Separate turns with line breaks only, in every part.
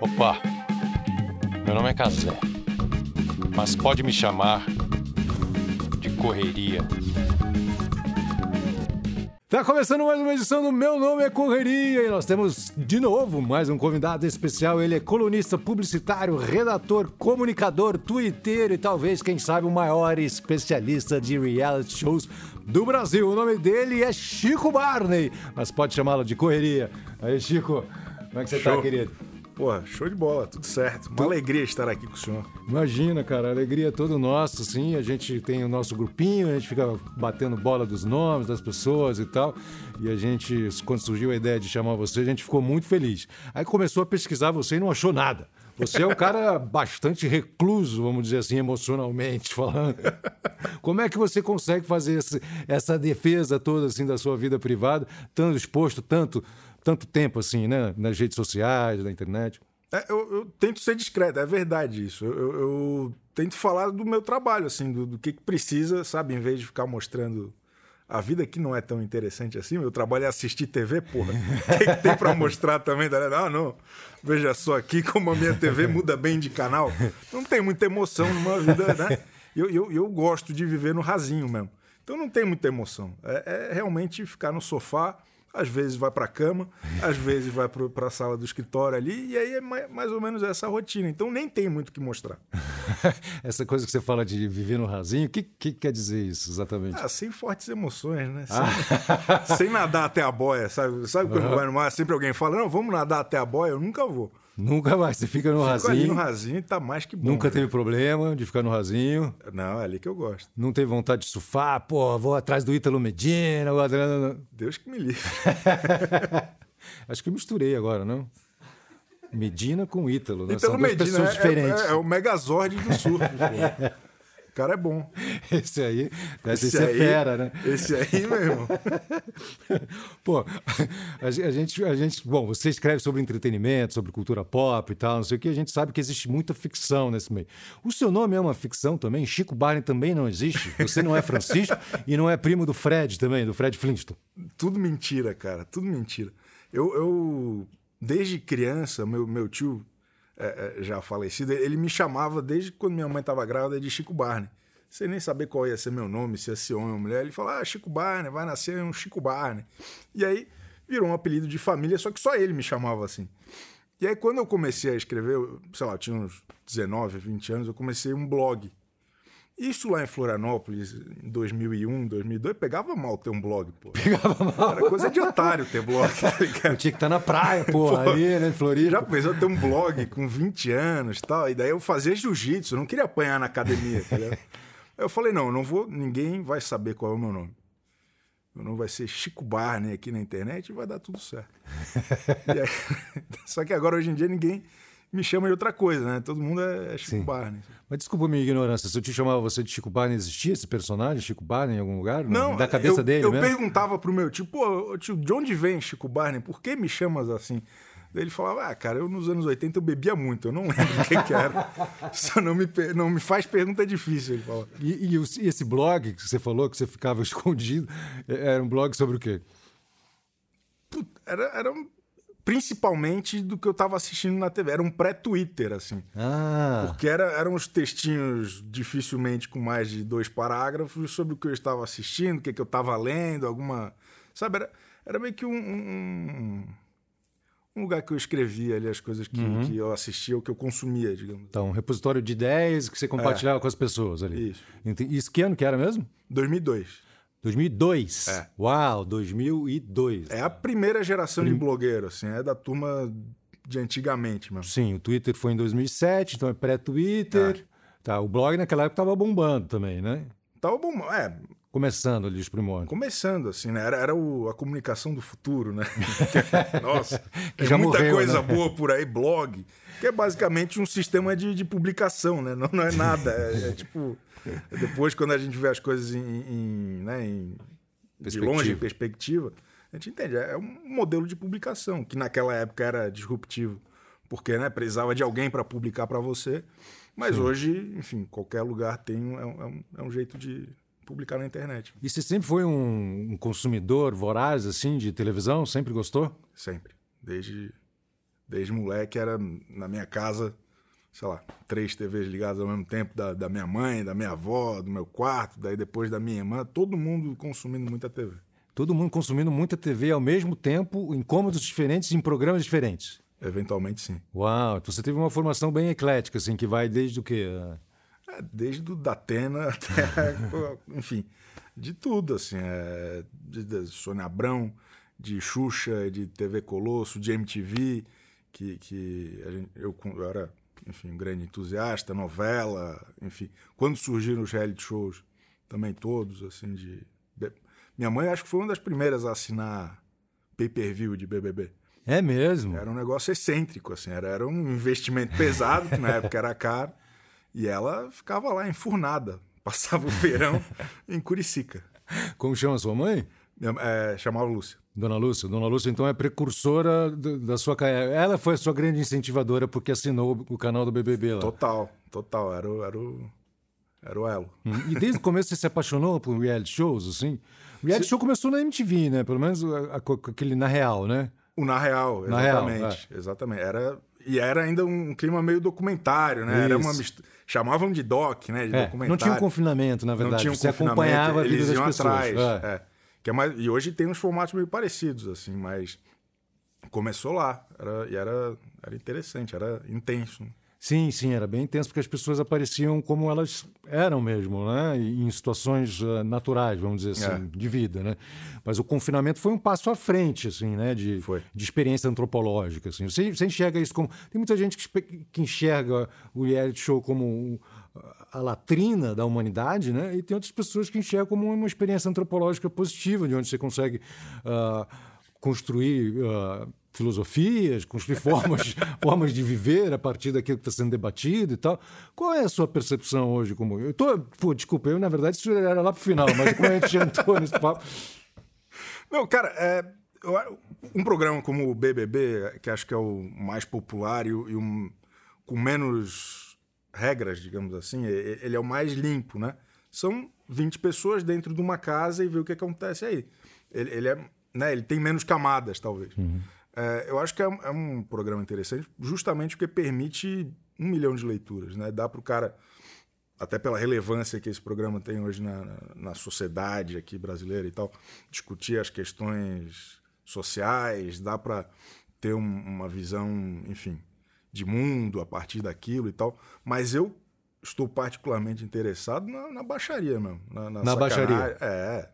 Opa, meu nome é Casé, mas pode me chamar de Correria.
Tá começando mais uma edição do Meu Nome é Correria e nós temos de novo mais um convidado especial. Ele é colunista publicitário, redator, comunicador, twitteiro e talvez, quem sabe, o maior especialista de reality shows do Brasil. O nome dele é Chico Barney, mas pode chamá-lo de Correria. Aí, Chico, como é que você tá,
Show.
querido?
Pô, show de bola, tudo certo. Uma alegria estar aqui com o senhor.
Imagina, cara, a alegria é todo nosso, sim. A gente tem o nosso grupinho, a gente fica batendo bola dos nomes das pessoas e tal. E a gente, quando surgiu a ideia de chamar você, a gente ficou muito feliz. Aí começou a pesquisar você e não achou nada. Você é um cara bastante recluso, vamos dizer assim, emocionalmente falando. Como é que você consegue fazer esse- essa defesa toda assim da sua vida privada, tanto exposto tanto tanto tempo assim, né, nas redes sociais, na internet?
É, eu, eu tento ser discreto, é verdade isso. Eu, eu- eu tento falar do meu trabalho, assim, do, do que, que precisa, sabe? Em vez de ficar mostrando a vida que não é tão interessante assim. Meu trabalho é assistir TV, porra. O que, que tem pra mostrar também? Tá? Ah, não. Veja só aqui como a minha TV muda bem de canal. Não tem muita emoção numa vida, né? Eu, eu, eu gosto de viver no rasinho mesmo. Então não tem muita emoção. É, é realmente ficar no sofá. Às vezes vai pra cama, às vezes vai pro- pra sala do escritório ali, e aí é mai- mais ou menos essa rotina. Então nem tem muito o que mostrar.
Essa coisa que você fala de viver no rasinho, o que, que quer dizer isso exatamente?
Ah, sem fortes emoções, né? Sem, sem nadar até a boia, sabe? Sabe quando vai no mar, sempre alguém fala, não, vamos nadar até a boia? Eu nunca vou.
Nunca mais, você fica no
Fico ali
rasinho,
no rasinho e tá mais que bom.
nunca teve problema de ficar no rasinho,
Não, é ali que eu gosto.
não teve vontade de surfar, pô, vou atrás do Ítalo Medina, o Adriano...
Deus que me livre.
Acho que eu misturei agora, não? Medina com Ítalo, né? Duas
Medina
pessoas
é,
diferentes.
é- é o megazord do surf. pô. O cara é bom.
Esse aí deve
Esse
ser
aí-
fera, né?
Esse aí, meu irmão.
Pô, a ge- a gente, a gente, bom, você escreve sobre entretenimento, sobre cultura pop e tal, não sei o que, a gente sabe que existe muita ficção nesse meio. O seu nome é uma ficção também? Chico Barney também não existe? Você não é Francisco e não é primo do Fred também, do Fred Flintstone?
Tudo mentira, cara. Tudo mentira. Eu, eu desde criança, meu, meu tio, é, é, já falecido, ele me chamava, desde quando minha mãe estava grávida, de Chico Barney. Sem nem saber qual ia ser meu nome, se ia ser homem ou mulher. Ele falava, ah, Chico Barney, vai nascer um Chico Barney. E aí virou um apelido de família, só que só ele me chamava assim. E aí quando eu comecei a escrever, sei lá, tinha uns 19, 20 anos, eu comecei um blog. Isso lá em Florianópolis, em 2001, 2002, pegava mal ter um blog, pô.
Pegava mal.
Era coisa de otário ter blog, tá
Eu
ligado?
tinha que estar na praia, porra, ali, né, em Floripa.
Já pensou ter um blog com 20 anos e tal? E daí eu fazia jiu-jitsu, não queria apanhar na academia, tá ligado? Aí eu falei, não, não vou, ninguém vai saber qual é o meu nome. Meu nome vai ser Chico Barney aqui na internet e vai dar tudo certo. Aí- só que agora, hoje em dia, ninguém me chama de outra coisa, né? Todo mundo é, é Chico
Sim.
Barney.
Mas desculpa a minha ignorância, se eu te chamava você de Chico Barney, existia esse personagem, Chico Barney, em algum lugar?
Não,
Da cabeça
eu,
dele
eu
mesmo?
perguntava pro meu tio, pô, tio, de onde vem Chico Barney? Por que me chamas assim? Daí ele falava, ah, cara, eu nos anos 80 eu bebia muito, eu não lembro o que, que era. Só não me, não me faz pergunta difícil, ele.
E, e e esse blog que você falou, que você ficava escondido, é- era um blog sobre o quê?
Put- Era, era um- principalmente do que eu tava assistindo na TV, era um pré-Twitter, assim.
Ah,
Porque era, eram uns textinhos dificilmente com mais de dois parágrafos sobre o que eu estava assistindo, o que, que eu estava lendo, alguma. Sabe, era, era meio que um, um, um lugar que eu escrevia ali as coisas que, que eu assistia ou que eu consumia, digamos.
então, um repositório de ideias que você compartilhava com as pessoas ali.
Isso.
Isso que ano que era mesmo?
2002.
2002.
É.
Uau, 2002.
É a primeira geração de blogueiro, assim, é da turma de antigamente mesmo.
Sim, o Twitter foi em 2007, então é pré-Twitter. Tá, o blog naquela época estava bombando também, né?
Tava bom, é,
Começando ali os primórdios.
começando, assim, né? Era, era o- a comunicação do futuro, né? Nossa,
Que
tem
já
muita
morreu,
coisa
né?
boa por aí, blog, que é basicamente um sistema de, de publicação, né? Não, não é nada. É, é tipo. é depois, quando a gente vê as coisas em, em, né, em- de longe, em perspectiva, a gente entende. É um modelo de publicação, que naquela época era disruptivo, porque né, precisava de alguém para publicar para você. Mas hoje, enfim, qualquer lugar tem é, um, é um- é um jeito de publicar na internet.
E você sempre foi um, um consumidor voraz, assim, de televisão? Sempre gostou?
Sempre. Desde Desde moleque era na minha casa, sei lá, três TVs ligadas ao mesmo tempo, da, da minha mãe, da minha avó, do meu quarto, daí depois da minha irmã, todo mundo consumindo muita TV.
Todo mundo consumindo muita TV ao mesmo tempo, em cômodos diferentes, em programas diferentes.
Eventualmente, sim.
Uau, então você teve uma formação bem eclética, assim, que vai desde o quê?
Desde o Datena até, enfim, de tudo, assim, é, de, de Sônia Abrão, de Xuxa, de TV Colosso, de MTV, que, que gente, eu, eu, era, enfim, um grande entusiasta, novela, enfim. Quando surgiram os reality shows, também todos, assim, de... Minha mãe acho que foi uma das primeiras a assinar pay-per-view de BBB.
É mesmo?
Era um negócio excêntrico, assim, era, era um investimento pesado, que na época era caro, e ela ficava lá enfurnada, passava o verão em Curicica.
Como chama sua mãe?
É, chamava Lúcia.
Dona Lúcia. Dona Lúcia, então, é precursora da sua carreira. Ela foi a sua grande incentivadora porque assinou o canal do BBB lá.
Total, total. Era o, era o, era o elo.
Hum, e desde o começo você se apaixonou por reality shows, assim? O reality show começou na MTV, né? Pelo menos aquele na real, né?
O Na Real,
na
exatamente.
Real,
é. Exatamente. Era, e era ainda um clima meio documentário, né? Isso. Era uma mistura, chamavam de doc, né? De
é,
documentário.
Não tinha um confinamento, na verdade.
Não tinha um
Você acompanhava a vida
eles
das
iam
pessoas.
atrás.
É.
É. Que é mais, e hoje tem uns formatos meio parecidos, assim, mas começou lá. Era, e era, era interessante, era intenso.
Sim, sim, era bem intenso porque as pessoas apareciam como elas eram mesmo, né? Em situações uh, naturais, vamos dizer assim, é. de vida, né? Mas o confinamento foi um passo à frente, assim, né? De,
foi.
de experiência antropológica, assim. Você, você enxerga isso como... Tem muita gente que, que enxerga o reality show como a latrina da humanidade, né? E tem outras pessoas que enxergam como uma experiência antropológica positiva, de onde você consegue uh, construir... Uh, filosofias, construir formas, formas de viver a partir daquilo que está sendo debatido e tal. Qual é a sua percepção hoje? Como eu tô, pô, desculpa, eu na verdade isso era lá para o final, mas como a gente entrou nesse papo.
Não, cara, é, um programa como o BBB, que acho que é o mais popular e, e um, com menos regras, digamos assim, ele é o mais limpo, né? São 20 pessoas dentro de uma casa e ver o que acontece aí. Ele, ele é, né, ele tem menos camadas, talvez.
Uhum.
É, eu acho que é, é, um programa interessante justamente porque permite um milhão de leituras, né? Dá para o cara, até pela relevância que esse programa tem hoje na, na, na sociedade aqui brasileira e tal, discutir as questões sociais, dá para ter um, uma visão, enfim, de mundo a partir daquilo e tal. Mas eu estou particularmente interessado na, na baixaria mesmo. Na, na,
na baixaria.
É,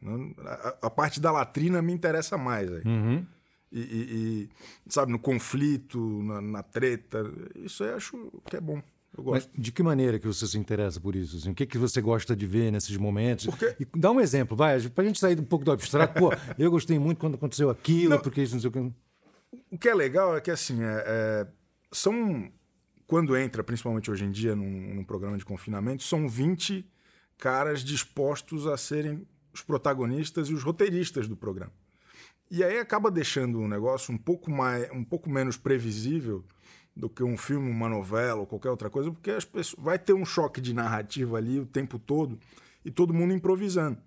a, a, parte da latrina me interessa mais. Aí.
Uhum
e, e, e, sabe, no conflito, na, na, treta. Isso eu acho que é bom. Eu gosto.
Mas de que maneira que você se interessa por isso? Assim? O que, que você gosta de ver nesses momentos?
Porque...
E dá um exemplo, vai, pra gente sair um pouco do abstrato. Pô, eu gostei muito quando aconteceu aquilo, não, porque isso não sei o que.
O que é legal é que, assim, é, é, são. Quando entra, principalmente hoje em dia, num, num programa de confinamento, são 20 caras dispostos a serem os protagonistas e os roteiristas do programa. E aí acaba deixando um negócio um pouco, mais, um pouco menos previsível do que um filme, uma novela ou qualquer outra coisa, porque as pessoas, vai ter um choque de narrativa ali o tempo todo e todo mundo improvisando.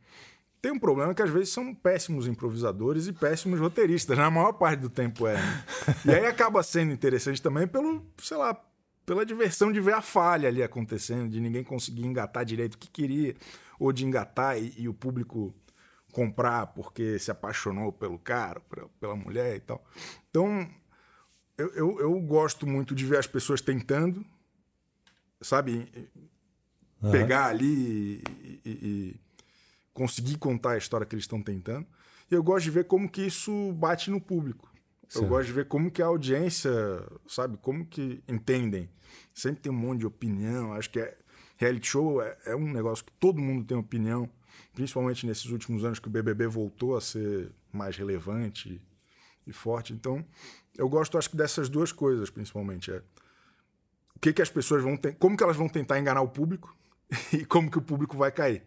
Tem um problema que às vezes são péssimos improvisadores e péssimos roteiristas, na maior parte do tempo é. Né? E aí acaba sendo interessante também pelo, sei lá, pela diversão de ver a falha ali acontecendo, de ninguém conseguir engatar direito o que queria, ou de engatar e, e o público comprar porque se apaixonou pelo cara, pela mulher e tal. Então, eu, eu, eu gosto muito de ver as pessoas tentando, sabe, uhum. pegar ali e, e, e, conseguir contar a história que eles estão tentando. E eu gosto de ver como que isso bate no público. Eu gosto de ver como que a audiência, sabe, como que entendem. Sempre tem um monte de opinião. Acho que é, reality show é, é um negócio que todo mundo tem opinião principalmente nesses últimos anos que o BBB voltou a ser mais relevante e forte. Então, eu gosto, acho que dessas duas coisas, principalmente. É o que, que as pessoas vão ter, como que elas vão tentar enganar o público e como que o público vai cair.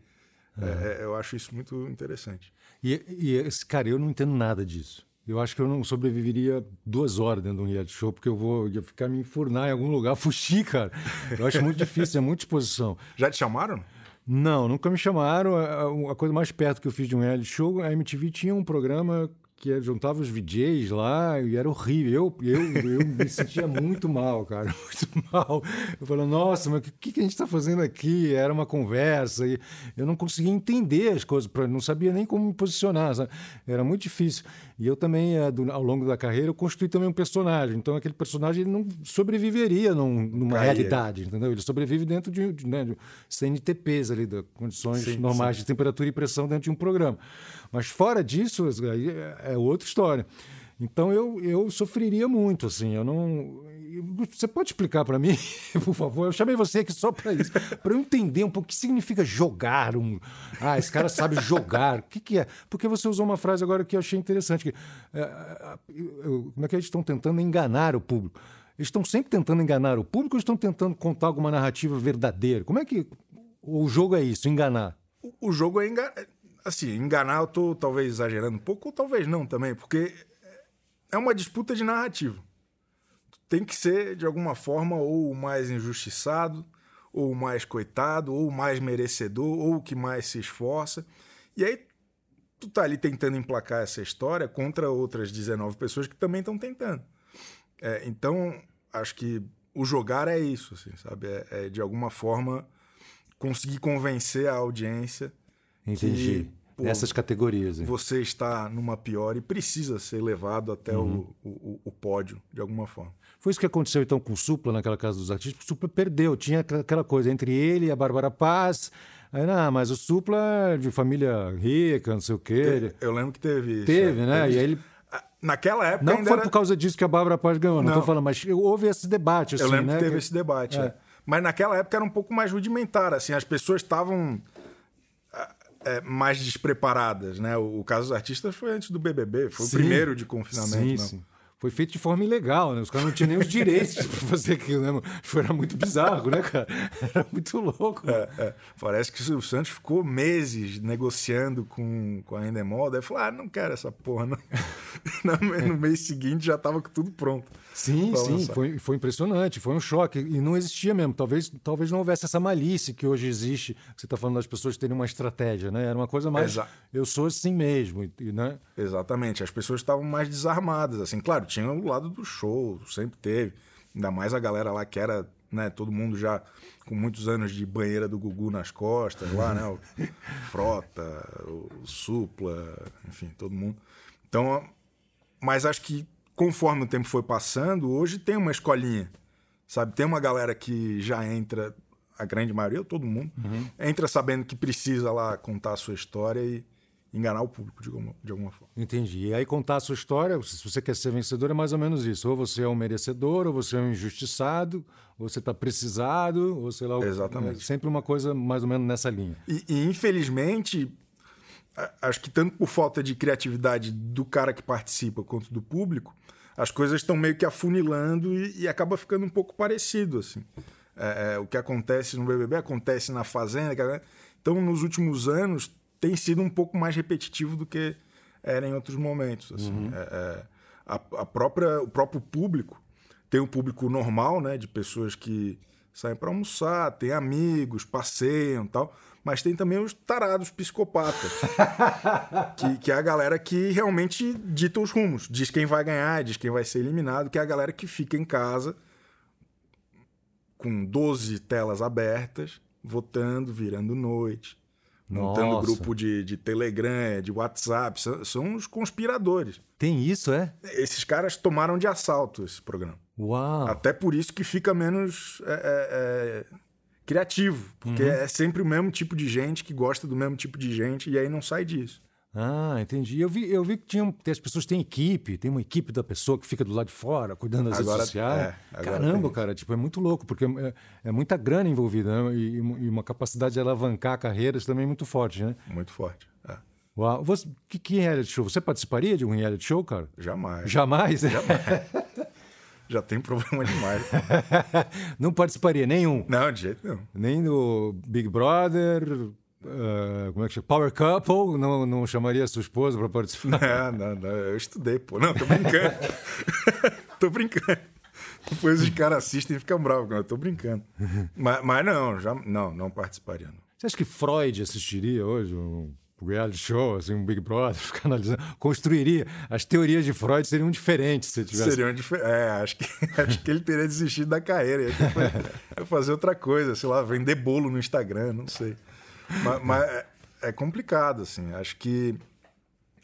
É. É, eu acho isso muito interessante.
E, e, cara, eu não entendo nada disso. Eu acho que eu não sobreviveria duas horas dentro de um reality show, porque eu vou ia ficar me enfurnar em algum lugar, fugir, cara. Eu acho muito difícil, é muita exposição.
Já te chamaram?
Não, nunca me chamaram. A, a, coisa mais perto que eu fiz de um reality show, a MTV tinha um programa que juntava os VJs lá e era horrível. Eu, eu, eu me sentia muito mal, cara, muito mal. Eu falei, nossa, mas o que, que a gente está fazendo aqui? Era uma conversa e eu não conseguia entender as coisas, não sabia nem como me posicionar, sabe? era muito difícil. E eu também, eh, ao longo da carreira, eu construí também um personagem. Então aquele personagem não sobreviveria num, numa Caia. realidade, entendeu? Ele sobrevive dentro de, de, né, de CNTPs ali, de condições sim, normais sim. de temperatura e pressão dentro de um programa. Mas fora disso, aí é, é outra história. Então eu, eu sofreria muito, assim. Eu não. Você pode explicar para mim, por favor? Eu chamei você aqui só para isso, para eu entender um pouco o que significa jogar. Um... Ah, esse cara sabe jogar. O que, que é? Porque você usou uma frase agora que eu achei interessante. Que, é, é, como é que eles estão tentando enganar o público? Eles estão sempre tentando enganar o público ou estão tentando contar alguma narrativa verdadeira? Como é que o jogo é isso, enganar?
O jogo é enganar. Assim, enganar eu estou talvez exagerando um pouco, ou talvez não também, porque é uma disputa de narrativa. Tem que ser, de alguma forma, ou o mais injustiçado, ou o mais coitado, ou o mais merecedor, ou o que mais se esforça. E aí tu tá ali tentando emplacar essa história contra outras 19 pessoas que também estão tentando. É, então, acho que o jogar é isso, assim, sabe? É, é, de alguma forma conseguir convencer a audiência.
Entendi. Que, pô, Nessas categorias. Hein?
Você está numa pior e precisa ser levado até uhum. o, o, o, pódio, de alguma forma.
Foi isso que aconteceu então com o Supla, naquela casa dos artistas. O Supla perdeu, tinha aquela coisa entre ele e a Bárbara Paz. Aí, não, mas o Supla é de família rica, não sei o quê.
Eu, lembro que teve isso.
Teve, é. né? Teve... E aí ele
ah, Naquela época.
Não foi era... por causa disso que a Bárbara Paz ganhou, não estou falando, mas houve esse debate. Assim,
eu lembro
né?
que teve esse debate. É. É. Mas naquela época era um pouco mais rudimentar, assim, as pessoas estavam é, mais despreparadas, né? O, o, caso dos artistas foi antes do BBB, foi sim, o primeiro de confinamento. Sim, sim.
Foi feito de forma ilegal, né? Os caras não tinham nem os direitos para fazer aquilo, né? Era muito bizarro, né, cara? Era muito louco.
É, é. Parece que o Santos ficou meses negociando com, com a Endemol, daí falou: ah, não quero essa porra, não. no mês seguinte já estava tudo pronto.
Sim, sim, foi, foi impressionante, foi um choque. E não existia mesmo. Talvez, talvez não houvesse essa malícia que hoje existe. Você está falando das pessoas terem uma estratégia, né? Era uma coisa mais. Exa eu sou assim mesmo, né?
Exatamente. As pessoas estavam mais desarmadas. Assim, claro, tinha o lado do show, sempre teve. Ainda mais a galera lá que era, né, todo mundo já com muitos anos de banheira do Gugu nas costas, lá, né? O Frota, o Supla, enfim, todo mundo. Então, mas acho que conforme o tempo foi passando, hoje tem uma escolinha, sabe? Tem uma galera que já entra, a grande maioria, todo mundo, uhum. entra sabendo que precisa lá contar a sua história e enganar o público de alguma, de alguma forma.
Entendi. E aí contar a sua história, se você quer ser vencedor, é mais ou menos isso. Ou você é um merecedor, ou você é um injustiçado, ou você está precisado, ou sei lá.
Exatamente.
É sempre uma coisa mais ou menos nessa linha.
E, e infelizmente, acho que tanto por falta de criatividade do cara que participa quanto do público, as coisas estão meio que afunilando e, e, acaba ficando um pouco parecido assim. É, é, o que acontece no BBB acontece na Fazenda. Então, nos últimos anos, tem sido um pouco mais repetitivo do que era em outros momentos. Assim. Uhum. É, é a, a, própria, o próprio público tem um público normal, né, de pessoas que saem para almoçar, tem amigos, passeiam, tal mas tem também os tarados psicopatas, que, que é a galera que realmente dita os rumos, diz quem vai ganhar, diz quem vai ser eliminado, que é a galera que fica em casa com 12 telas abertas, votando, virando noite, montando grupo de, de Telegram, de WhatsApp, são, são os conspiradores.
Tem isso, é?
Esses caras tomaram de assalto esse programa.
Uau!
Até por isso que fica menos é, é, é criativo, porque uhum. é sempre o mesmo tipo de gente que gosta do mesmo tipo de gente e aí não sai disso.
Ah, entendi. Eu vi, eu vi que tinham, as pessoas têm equipe, tem uma equipe da pessoa que fica do lado de fora, cuidando das agora, redes sociais. É, Caramba, cara, tipo, é muito louco, porque é, é muita grana envolvida né? e, e, uma capacidade de alavancar carreiras também muito forte, né?
Muito forte. É.
Uau. Você, que, que reality show? Você participaria de um reality show, cara?
Jamais.
Jamais?
Jamais. já tem problema demais.
não participaria nenhum?
Não, de jeito nenhum.
Nem do Big Brother, uh, como é que chama? Power Couple, não, não chamaria sua esposa para participar?
Não, não, não, eu estudei, pô. Não, tô brincando. tô brincando. Depois os caras assistem e ficam bravos, eu tô brincando. mas, mas não, já, não, não participaria. Não.
Você acha que Freud assistiria hoje um, reality show, assim, um Big Brother, ficar analisando, construiria. As teorias de Freud seriam diferentes se tivesse.
Seriam diferentes. É, acho que, acho que ele teria desistido da carreira. Ia fazer outra coisa, sei lá, vender bolo no Instagram, não sei. Mas, mas é, é, complicado, assim. Acho que.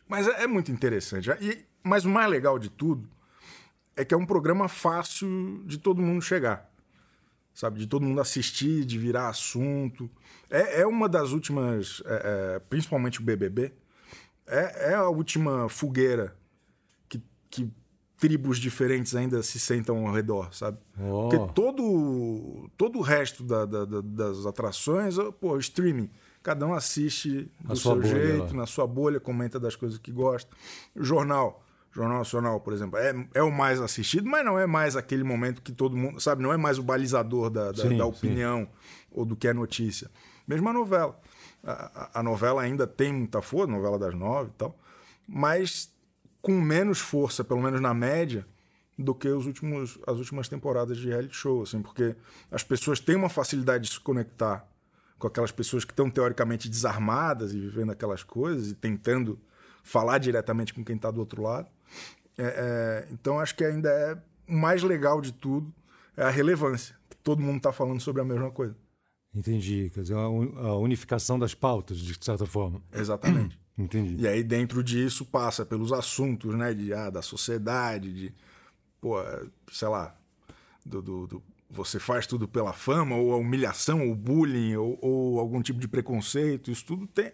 Mas é, é muito interessante. E, mas o mais legal de tudo é que é um programa fácil de todo mundo chegar. Sabe? De todo mundo assistir, de virar assunto. É, é uma das últimas, é, é, principalmente o BBB, é, é a última fogueira que, que tribos diferentes ainda se sentam ao redor, sabe? Oh. Porque todo, todo o resto da, da, da, das atrações, pô, streaming. Cada um assiste do seu jeito, lá. na sua bolha, comenta das coisas que gosta. Jornal, Jornal Nacional, por exemplo, é, é o mais assistido, mas não é mais aquele momento que todo mundo, sabe, não é mais o balizador da, da, sim, da opinião sim. ou do que é notícia. Mesmo a novela. A, a novela ainda tem muita força, novela das nove e tal, mas com menos força, pelo menos na média, do que os últimos, as últimas temporadas de reality show, assim, porque as pessoas têm uma facilidade de se conectar com aquelas pessoas que estão teoricamente desarmadas e vivendo aquelas coisas e tentando falar diretamente com quem está do outro lado. É, é, então acho que ainda é o mais legal de tudo é a relevância. Todo mundo está falando sobre a mesma coisa.
Entendi. Quer dizer, a unificação das pautas, de certa forma.
Exatamente.
Entendi.
E aí, dentro disso, passa pelos assuntos, né? De, ah, da sociedade, de, pô, sei lá, do, do, do, você faz tudo pela fama, ou a humilhação, ou bullying, ou, ou, algum tipo de preconceito. Isso tudo tem.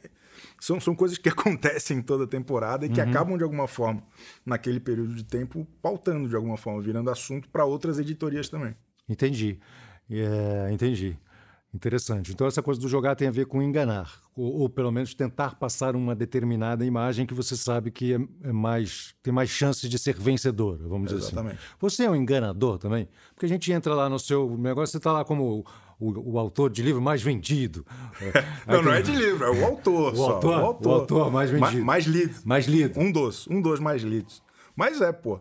São, são coisas que acontecem toda temporada e que uhum. acabam, de alguma forma, naquele período de tempo, pautando de alguma forma, virando assunto para outras editorias também.
Entendi. É, entendi. Interessante. Então, essa coisa do jogar tem a ver com enganar, ou, ou, pelo menos tentar passar uma determinada imagem que você sabe que é, é mais tem mais chances de ser vencedor, vamos
Exatamente.
dizer assim. Você é um enganador também? Porque a gente entra lá no seu negócio, você está lá como o, o, autor de livro mais vendido.
não, não é de livro, é o autor.
O,
só,
autor,
o autor,
o autor mais vendido.
Mais, mais lido.
Mais lido.
Um dos, um dos mais lidos. Mas é, pô.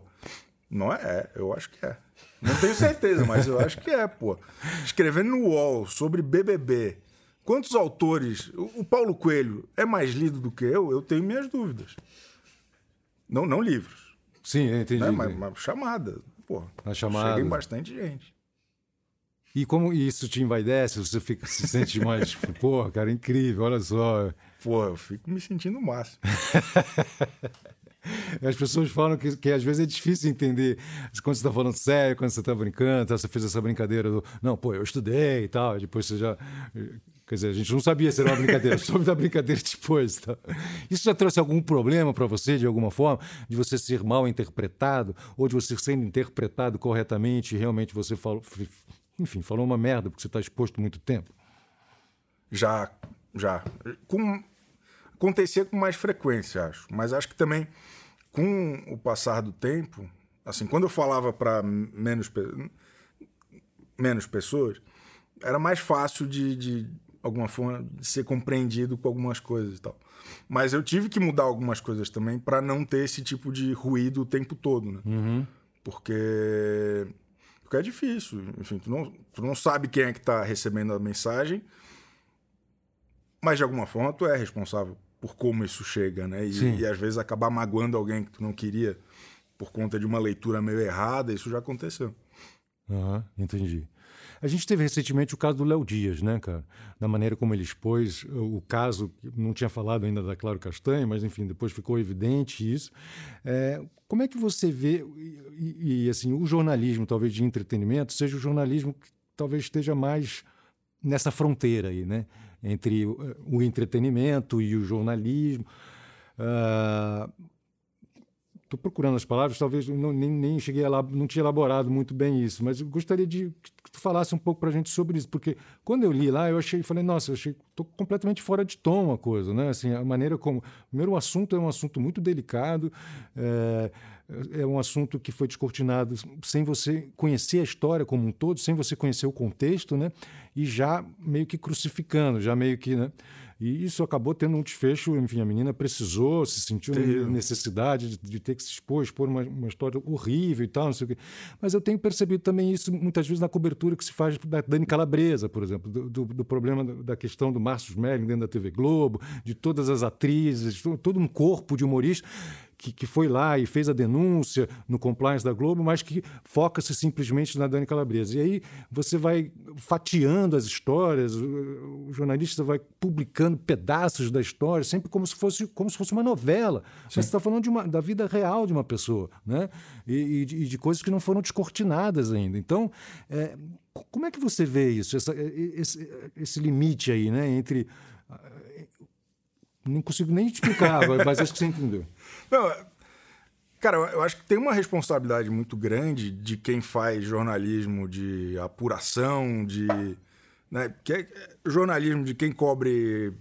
Não é? é eu acho que é. Não tenho certeza, mas eu acho que é, pô. Escrevendo no UOL sobre BBB, quantos autores. O Paulo Coelho é mais lido do que eu? Eu tenho minhas dúvidas. Não, não livros.
Sim, entendi. Né?
Mas, mas chamada. Pô,
Na chamada.
Chega em bastante gente.
E como isso te envaidece, você fica, se sente mais, tipo, pô, cara, incrível, olha só.
Pô, eu fico me sentindo máximo.
As pessoas falam que, que às vezes é difícil entender quando você está falando sério, quando você está brincando, você fez essa brincadeira do não, pô, eu estudei e tal, depois você já. Quer dizer, a gente não sabia se era uma brincadeira, soube da brincadeira depois. Tá? Isso já trouxe algum problema para você, de alguma forma, de você ser mal interpretado, ou de você ser interpretado corretamente e realmente você falou, enfim, falou uma merda porque você está exposto muito tempo?
Já, já. Com acontecia com mais frequência, acho. Mas acho que também, com o passar do tempo, assim, quando eu falava para menos, menos pessoas, era mais fácil de, de alguma forma de ser compreendido com algumas coisas e tal. Mas eu tive que mudar algumas coisas também para não ter esse tipo de ruído o tempo todo, né?
Uhum.
Porque porque é difícil, enfim, tu não, tu não sabe quem é que está recebendo a mensagem, mas de alguma forma tu é responsável por como isso chega, né? E, e, às vezes acabar magoando alguém que tu não queria por conta de uma leitura meio errada, isso já aconteceu.
Ah, entendi. A gente teve recentemente o caso do Léo Dias, né, cara? Da maneira como ele expôs o caso, não tinha falado ainda da Claro Castanho, mas enfim, depois ficou evidente isso. É, como é que você vê, e, e, assim, o jornalismo, talvez de entretenimento, seja o jornalismo que talvez esteja mais nessa fronteira aí, né? Entre o entretenimento e o jornalismo. Estou uh, procurando as palavras, talvez não, nem, nem cheguei a não tinha elaborado muito bem isso, mas gostaria de que tu falasse um pouco para a gente sobre isso, porque quando eu li lá, eu achei, falei, nossa, eu achei, estou completamente fora de tom a coisa, né? Assim, a maneira como, primeiro, o assunto é um assunto muito delicado. É, é um assunto que foi descortinado sem você conhecer a história como um todo, sem você conhecer o contexto, né? E já meio que crucificando, já meio que, né? E isso acabou tendo um desfecho, enfim, a menina precisou, se sentiu necessidade de, de ter que se expor, expor uma, uma história horrível e tal, não sei o quê. Mas eu tenho percebido também isso muitas vezes na cobertura que se faz da Dani Calabresa, por exemplo, do, do, do problema da, questão do Márcio Smelling dentro da TV Globo, de todas as atrizes, todo um corpo de humorista que, que foi lá e fez a denúncia no compliance da Globo, mas que foca-se simplesmente na Dani Calabresa. E aí você vai fatiando as histórias, o, jornalista vai publicando pedaços da história, sempre como se fosse, como se fosse uma novela. Mas você está falando de uma, da vida real de uma pessoa, né? E, e de, e de coisas que não foram descortinadas ainda. Então, é, como é que você vê isso, essa- esse, esse limite aí, né? Entre. Não consigo nem explicar, mas acho que você entendeu.
Não, cara, eu acho que tem uma responsabilidade muito grande de quem faz jornalismo de apuração, de. Né, que é jornalismo de quem cobre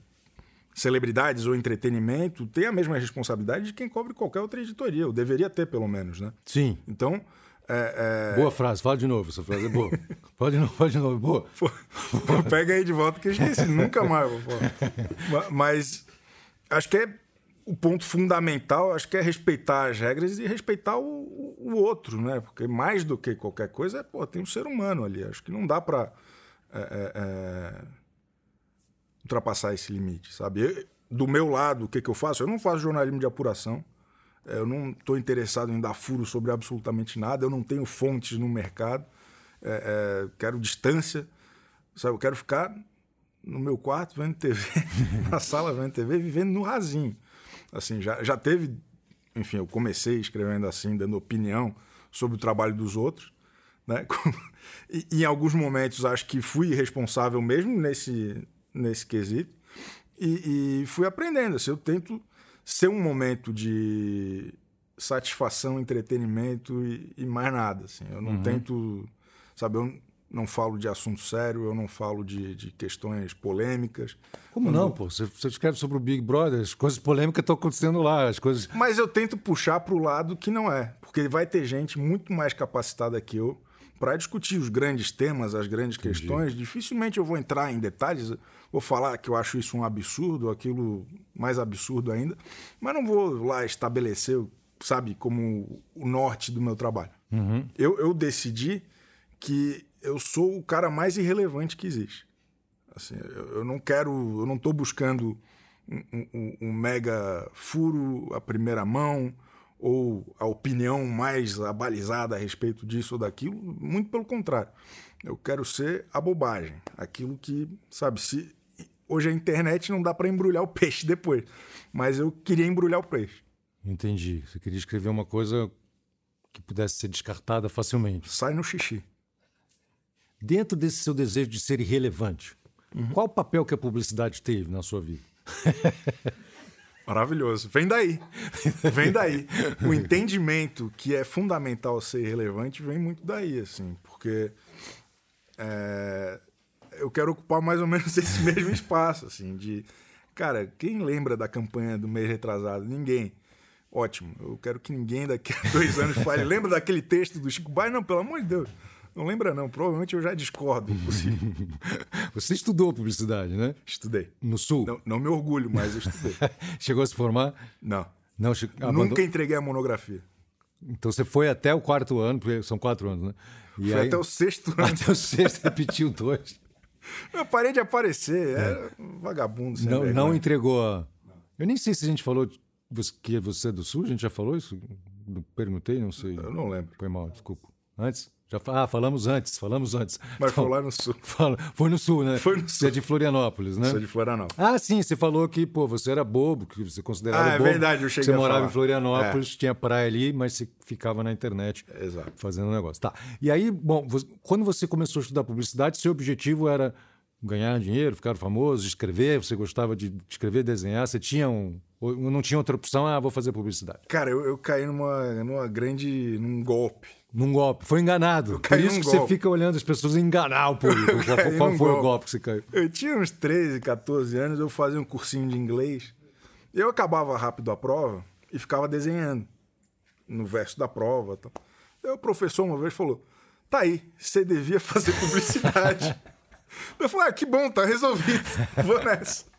celebridades ou entretenimento, tem a mesma responsabilidade de quem cobre qualquer outra editoria. Eu deveria ter, pelo menos, né?
Sim.
Então. É, é...
Boa frase, fala de novo, essa frase é boa. fala de novo, fala de novo, boa.
Pô, pô, pega aí de volta que eu esqueci, nunca mais vou falar. Ma- Mas acho que é o ponto fundamental, acho que é respeitar as regras e respeitar o, o- outro, né? Porque mais do que qualquer coisa, é, pô, tem um ser humano ali. Acho que não dá pra é, é, é, ultrapassar esse limite, sabe? Eu- do meu lado, o que, que eu faço? Eu não faço jornalismo de apuração. É, Eu não estou interessado em dar furo sobre absolutamente nada. Eu não tenho fontes no mercado. É, quero distância. Sabe? Eu quero ficar no meu quarto vendo TV, na sala vendo TV, vivendo no rasinho. Assim, já, já teve. Enfim, eu comecei escrevendo assim, dando opinião sobre o trabalho dos outros. Né? E, em alguns momentos acho que fui responsável mesmo nesse, nesse quesito. E, e fui aprendendo. Assim, eu tento ser um momento de satisfação, entretenimento e, e mais nada. Assim. Eu não tento, sabe, eu não falo de assunto sério, eu não falo de, de questões polêmicas.
Como não, pô? Você, você escreve sobre o Big Brother, as coisas polêmicas estão acontecendo lá, as coisas.
Mas eu tento puxar para o lado que não é, porque vai ter gente muito mais capacitada que eu para discutir os grandes temas, as grandes questões. Dificilmente eu vou entrar em detalhes, vou falar que eu acho isso um absurdo, aquilo mais absurdo ainda, mas não vou lá estabelecer, sabe, como o norte do meu trabalho. Eu, eu decidi que eu sou o cara mais irrelevante que existe. Assim, eu, eu não quero, eu não estou buscando um, um- um mega furo à primeira mão ou a opinião mais abalizada a respeito disso ou daquilo. Muito pelo contrário. Eu quero ser a bobagem. Aquilo que, sabe, se hoje a internet não dá para embrulhar o peixe depois, mas eu queria embrulhar o peixe.
Entendi. Você queria escrever uma coisa que pudesse ser descartada facilmente.
Sai no xixi.
Dentro desse seu desejo de ser irrelevante, qual o papel que a publicidade teve na sua vida?
Maravilhoso. Vem daí. Vem daí. O entendimento que é fundamental ser relevante vem muito daí, assim, porque é, eu quero ocupar mais ou menos esse mesmo espaço, assim, de cara, quem lembra da campanha do mês retrasado? Ninguém. Ótimo. Eu quero que ninguém daqui a dois anos fale. Lembra daquele texto do Chico Buarque? Não, pelo amor de Deus. Não lembra, não. Provavelmente eu já discordo.
Você estudou publicidade, né?
Estudei.
No Sul?
Não, não me orgulho, mas eu estudei.
Chegou a se formar?
Não.
Não, abandonou-
Nunca entreguei a monografia.
Então você foi até o quarto ano, porque são quatro anos, né? E
Foi
aí-
até o sexto ano.
até o sexto, repetiu dois.
Eu parei de aparecer. Era um vagabundo.
Não,
vergonha.
não entregou a. Eu nem sei se a gente falou que você é do Sul, a gente já falou isso? Perguntei, não sei.
Eu não lembro.
Foi mal, desculpa. Antes? Já, ah, falamos antes, falamos antes.
Mas
Então,
foi lá no sul.
fala- foi no Sul, né?
Foi no
Você é de Florianópolis, né?
Sou de Florianópolis.
Ah, sim, você falou que pô, você era bobo, que você considerava
Ah, é
bobo.
verdade, eu cheguei
Você
a
morava
falar. É.
em Florianópolis, tinha praia ali, mas você ficava na internet
Exato.
fazendo um negócio. Tá. E aí, bom, quando você começou a estudar publicidade, seu objetivo era ganhar dinheiro, ficar famoso, escrever, você gostava de escrever, desenhar, você tinha um... não tinha outra opção, ah, vou fazer publicidade.
Cara, eu, eu caí numa, numa grande. num golpe.
Num golpe, foi enganado. Por isso que você
golpe.
fica olhando as pessoas enganar o público. Qual, foi o
golpe.
golpe que você caiu?
Eu tinha uns 13, 14 anos, eu fazia um cursinho de inglês. Eu acabava rápido a prova e ficava desenhando no verso da prova. Tal. Aí o professor uma vez falou: tá aí, você devia fazer publicidade. eu falei: ah, que bom, tá resolvido. Vou nessa.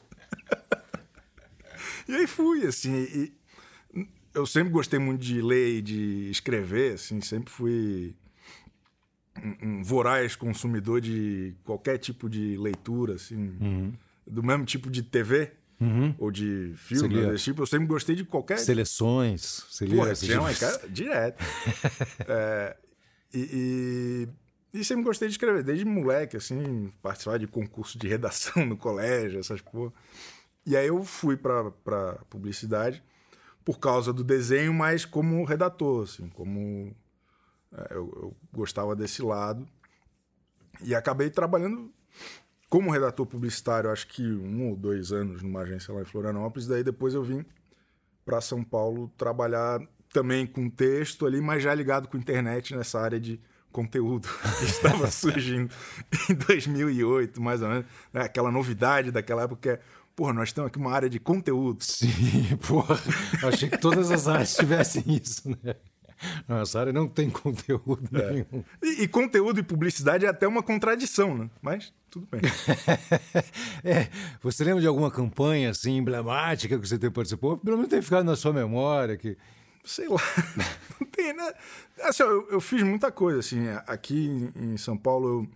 E aí fui, assim. E eu sempre gostei muito de ler e de escrever, assim, sempre fui um, um voraz consumidor de qualquer tipo de leitura, assim, uhum. do mesmo tipo de TV. Uhum. Ou de filme, desse tipo, eu sempre gostei de qualquer.
Seleções.
Tinha uma cara direto. é, e, e, e, sempre gostei de escrever, desde moleque, assim, participar de concurso de redação no colégio, essas porra. E aí eu fui pra, pra publicidade por causa do desenho, mas como redator, assim, como é, eu, eu, gostava desse lado e acabei trabalhando como redator publicitário, acho que um ou dois anos numa agência lá em Florianópolis. Daí depois eu vim para São Paulo trabalhar também com texto ali, mas já ligado com internet nessa área de conteúdo que estava surgindo em 2008, mais ou menos. Né? Aquela novidade daquela época que é Porra, nós temos aqui uma área de conteúdo.
Sim, porra. Achei que todas as áreas tivessem isso, né? Nossa área não tem conteúdo é. nenhum.
E, e, conteúdo e publicidade é até uma contradição, né? Mas tudo bem.
é, você lembra de alguma campanha assim emblemática que você participou? Pelo menos tem ficado na sua memória que
sei lá, não tem, né? Assim, eu, eu, fiz muita coisa, assim, aqui em São Paulo eu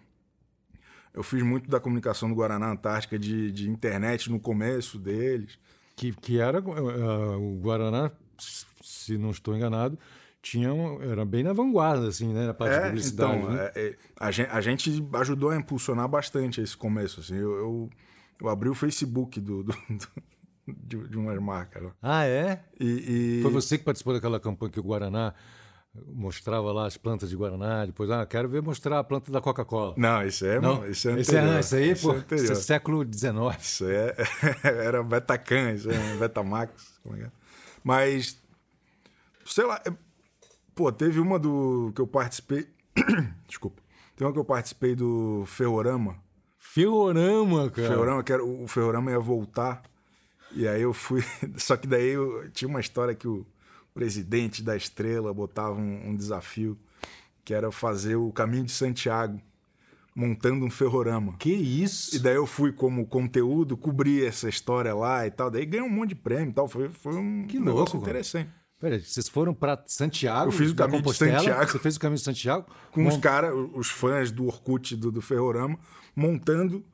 eu fiz muito da comunicação do Guaraná Antártica de, de internet no começo deles.
Que, que era uh, o Guaraná, se não estou enganado, tinha era bem na vanguarda, assim, né? Na parte é, de publicidade. Então, né?
é, é, a, gente, a, gente, ajudou a impulsionar bastante esse começo. Assim. Eu, eu, eu abri o Facebook do, do, do de, de umas marcas.
Ah, é?
E,
e... Foi você que participou daquela campanha que o Guaraná mostrava lá as plantas de Guaraná, depois, ah, quero ver mostrar a planta da Coca-Cola.
Não, isso é,
não,
isso é
anterior.
Isso, é,
isso aí, isso pô, é isso é século XIX.
Isso é, era Betacan, isso é Betamax. É? Mas, sei lá, é, pô, teve uma do que eu participei, desculpa, tem uma que eu participei do Ferrorama.
Ferrorama, cara.
Ferrorama, que era, o Ferrorama ia voltar, e aí eu fui, só que daí eu, tinha uma história que o presidente da Estrela botava um, um desafio que era fazer o caminho de Santiago montando um ferrorama.
Que isso?
E daí eu fui como conteúdo, cobri essa história lá e tal. Daí ganhei um monte de prêmio e tal. Foi, foi um
que louco,
interessante.
Peraí, vocês foram para Santiago?
Eu fiz o caminho de Santiago.
Você fez o caminho de Santiago?
Com Mont... os caras, os fãs do Orkut do, do Ferrorama, montando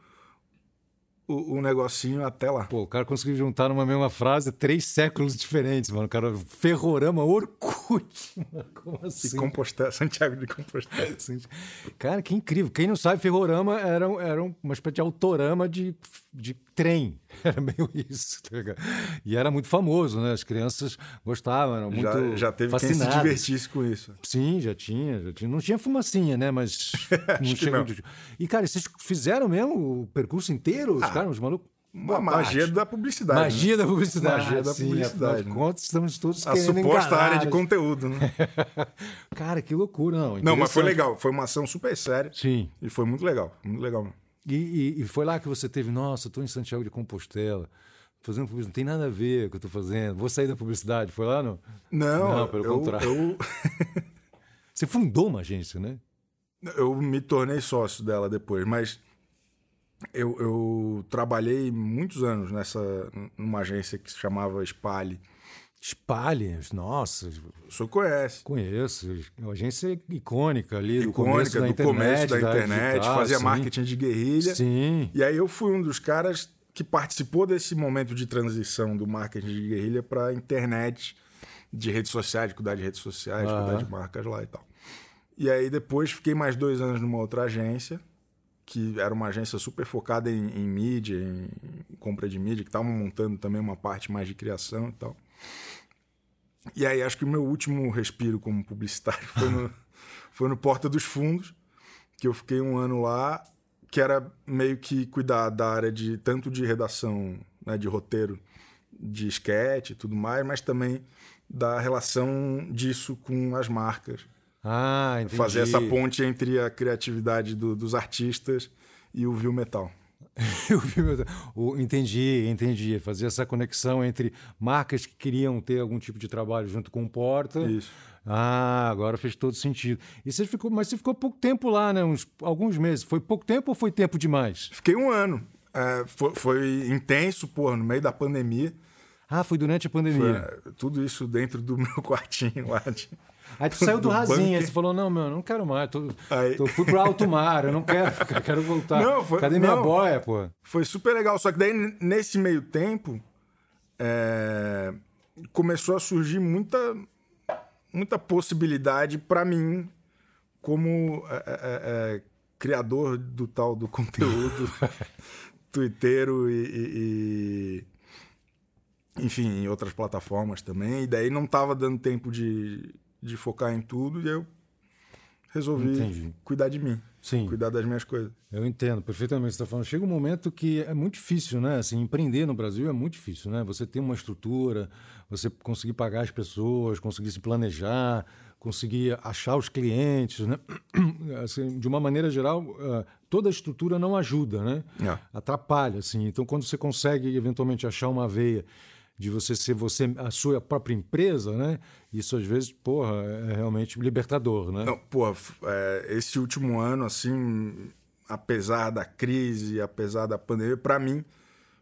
o, o, negocinho até lá.
Pô, o cara conseguiu juntar numa mesma frase três séculos diferentes, mano. O cara, Ferrorama, Orkut. Como assim?
De Compostela, Santiago de Compostela.
cara, que incrível. Quem não sabe, Ferrorama era, era uma espécie de autorama de, de trem. Era meio isso, tá E era muito famoso, né? As crianças gostavam, eram muito
já, já teve
fascinadas.
quem se divertisse com isso.
Sim, já tinha, já tinha. Não tinha fumacinha, né? Mas
não tinha. Não.
E, cara, vocês fizeram mesmo o percurso inteiro? Os ah, caras, os malucos.
Uma magia da publicidade.
Magia né? da publicidade.
Magia da
Sim,
publicidade.
Né? Contas, estamos todos
A suposta
enganar.
área de conteúdo, né?
cara, que loucura, não.
Não, mas foi legal. Foi uma ação super séria.
Sim.
E foi muito legal. Muito legal mesmo.
E, e, e, foi lá que você teve, nossa, estou em Santiago de Compostela, fazendo publicidade, não tem nada a ver o que eu estou fazendo, vou sair da publicidade. Foi lá, não?
Não,
não pelo
eu,
contrário.
Eu...
você fundou uma agência, né?
Eu me tornei sócio dela depois, mas eu, eu trabalhei muitos anos nessa numa agência que se chamava Spale.
Spalhe, nossa.
O senhor conhece?
Conheço. Uma agência icônica ali,
icônica, do começo da do internet. Começo da internet digital, fazia sim. marketing de guerrilha.
Sim.
E aí eu fui um dos caras que participou desse momento de transição do marketing de guerrilha para a internet, de redes sociais, de cuidar de redes sociais, ah. cuidar de marcas lá e tal. E aí depois fiquei mais dois anos numa outra agência, que era uma agência super focada em, em mídia, em compra de mídia, que estava montando também uma parte mais de criação e tal. E aí acho que o meu último respiro como publicitário foi no, foi no Porta dos Fundos, que eu fiquei um ano lá, que era meio que cuidar da área de tanto de redação, né, de roteiro, de esquete e tudo mais, mas também da relação disso com as marcas.
Ah, entendi.
Fazer essa ponte entre a criatividade do, dos artistas e o Viu Metal.
Eu vi, entendi, entendi. Fazer essa conexão entre marcas que queriam ter algum tipo de trabalho junto com o Porta.
Isso.
Ah, agora fez todo sentido. E você ficou, mas você ficou pouco tempo lá, né? Uns, alguns meses. Foi pouco tempo ou foi tempo demais?
Fiquei um ano. É, foi, foi, intenso, porra, no meio da pandemia.
Ah, foi durante a pandemia.
Foi, tudo isso dentro do meu quartinho lá. De...
Aí tu saiu do,
do
aí você falou, não, meu, não quero mais. Tô,
Aí-
tô- fui pro alto mar, eu não quero ficar, quero voltar.
Não, foi-
Cadê minha
não.
boia, pô?
Foi super legal. Só que daí, nesse meio tempo, é, começou a surgir muita, muita possibilidade para mim, como é, é, é, criador do tal do conteúdo twitteiro e, e- e, enfim, em outras plataformas também. E daí não tava dando tempo de, de focar em tudo e eu resolvi
Entendi.
cuidar de mim,
Sim.
cuidar das minhas coisas.
Eu entendo perfeitamente o que você está falando. Chega um momento que é muito difícil, né? Assim, empreender no Brasil é muito difícil, né? Você tem uma estrutura, você conseguir pagar as pessoas, conseguir se planejar, conseguir achar os clientes, né? Assim, de uma maneira geral, eh, toda a estrutura não ajuda, né?
É.
Atrapalha, assim. Então, quando você consegue eventualmente achar uma veia de você ser você a sua própria empresa, né? Isso às vezes, porra, é realmente libertador, né?
Não, pô, é, esse último ano, assim, apesar da crise, apesar da pandemia, para mim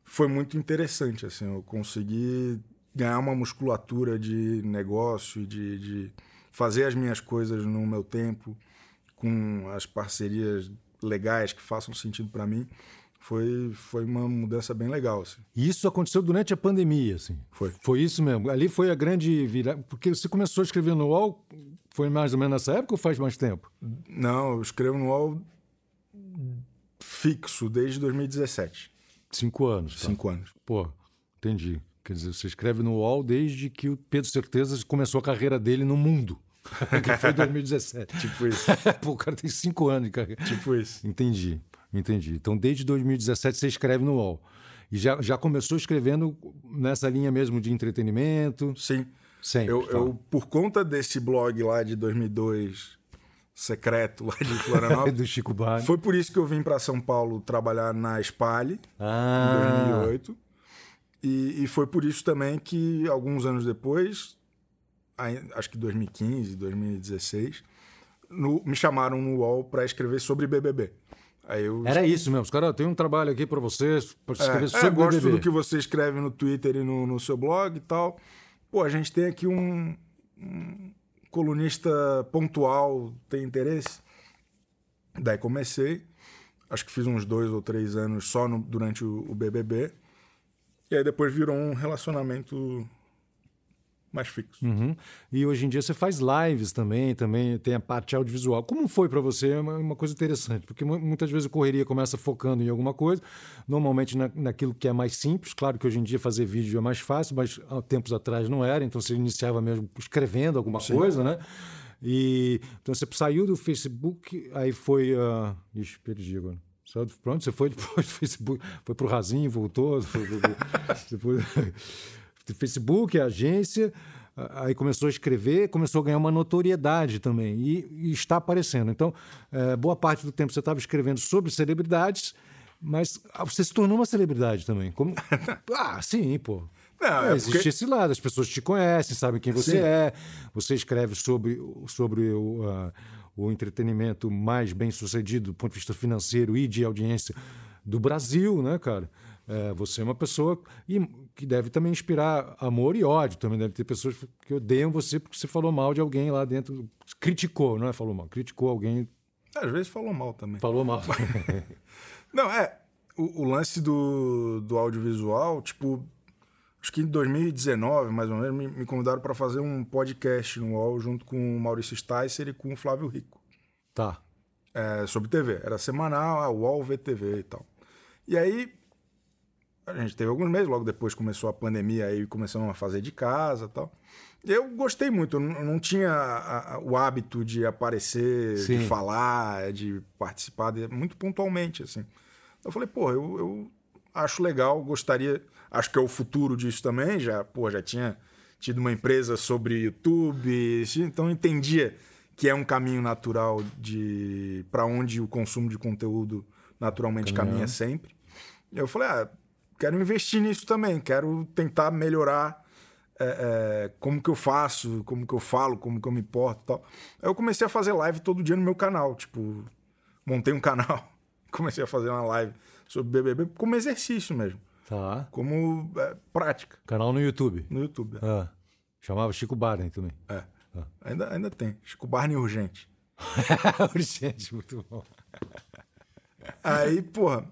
foi muito interessante, assim, eu consegui ganhar uma musculatura de negócio, de, de fazer as minhas coisas no meu tempo, com as parcerias legais que façam sentido para mim, foi, foi uma mudança bem legal, assim.
E isso aconteceu durante a pandemia, assim.
Foi.
Foi isso mesmo. Ali foi a grande virada. Porque você começou a escrever no UOL, foi mais ou menos nessa época ou faz mais tempo?
Não, eu escrevo no UOL fixo desde 2017,
Cinco anos. tá?
cinco anos.
Pô, entendi. Quer dizer, você escreve no UOL desde que o Pedro Certezas começou a carreira dele no mundo. que foi em 2017.
Tipo isso.
Pô, o cara tem cinco anos de carreira.
tipo isso.
Entendi, entendi. Então, desde 2017 você escreve no UOL. E já, já começou escrevendo nessa linha mesmo de entretenimento?
Sim.
Sempre.
Eu,
tá?
eu, por conta desse blog lá de 2002, secreto lá de Florianópolis,
do Chico Bar.
foi por isso que eu vim para São Paulo trabalhar na Spale, em
Ah,
2008. E, e foi por isso também que, alguns anos depois, acho que 2015, 2016, no- me chamaram no UOL para escrever sobre BBB. Eu
Era isso mesmo. Os caras, tem um trabalho aqui para vocês, para escrever
É, é,
sobre
gosto do que você escreve no Twitter e no, no seu blog e tal. Pô, a gente tem aqui um, um colunista pontual, tem interesse? Daí comecei. Acho que fiz uns dois ou três anos só no- durante o, o BBB. E aí depois virou um relacionamento mais fixo.
Uhum. E hoje em dia você faz lives também, também tem a parte audiovisual. Como foi para você? É uma, uma coisa interessante, porque mu- muitas vezes a correria começa focando em alguma coisa, normalmente na, naquilo que é mais simples. Claro que hoje em dia fazer vídeo é mais fácil, mas há tempos atrás não era, então você iniciava mesmo escrevendo alguma coisa, né? E então você saiu do Facebook, aí foi. Uh... Ixi, perdi agora. Saiu do- Pronto, você foi depois do Facebook, foi pro Rasinho, voltou. Foi, depois- Facebook, a agência, aí começou a escrever, começou a ganhar uma notoriedade também e, e está aparecendo. Então, eh, boa parte do tempo você estava escrevendo sobre celebridades, mas ah, você se tornou uma celebridade também. Como... ah, sim, pô.
Não,
É,
é
existe
porque-
esse lado, as pessoas te conhecem, sabem quem você
Sim.
é, você escreve sobre, sobre o, ah, o entretenimento mais bem sucedido do ponto de vista financeiro e de audiência do Brasil, né, cara? É, você é uma pessoa que deve também inspirar amor e ódio. Também deve ter pessoas que odeiam você porque você falou mal de alguém lá dentro. Criticou, não é? Falou mal. Criticou alguém,
Às vezes falou mal também.
falou mal.
Não, é. O, o lance do, do audiovisual, tipo, acho que em 2019, mais ou menos, me, me convidaram para fazer um podcast no UOL junto com o Maurício Sticer e com o Flávio Rico,
tá.
é, sobre TV. Era semanal, a UOL VTV e tal. E aí, a gente teve alguns meses, logo depois começou a pandemia, aí começamos a fazer de casa tal. Eu gostei muito, eu não, tinha a- a- o hábito de aparecer,
Sim.
de falar, de participar, de- muito pontualmente, assim. Eu falei, pô, eu, eu acho legal, gostaria, acho que é o futuro disso também, já, pô, já tinha tido uma empresa sobre YouTube, então entendia que é um caminho natural de para onde o consumo de conteúdo naturalmente
Caminhando.
caminha sempre. Eu falei, ah, quero investir nisso também, quero tentar melhorar é, é, como que eu faço, como que eu falo, como que eu me porto e tal. Aí eu comecei a fazer live todo dia no meu canal, tipo, montei um canal, comecei a fazer uma live sobre BBB como exercício mesmo.
Tá.
como é, prática
Canal no YouTube.
no YouTube.
Ah. Chamava Chico Barney também.
É. Ainda, ainda tem. Chico Barney Urgente.
Urgente, muito bom.
Aí, porra,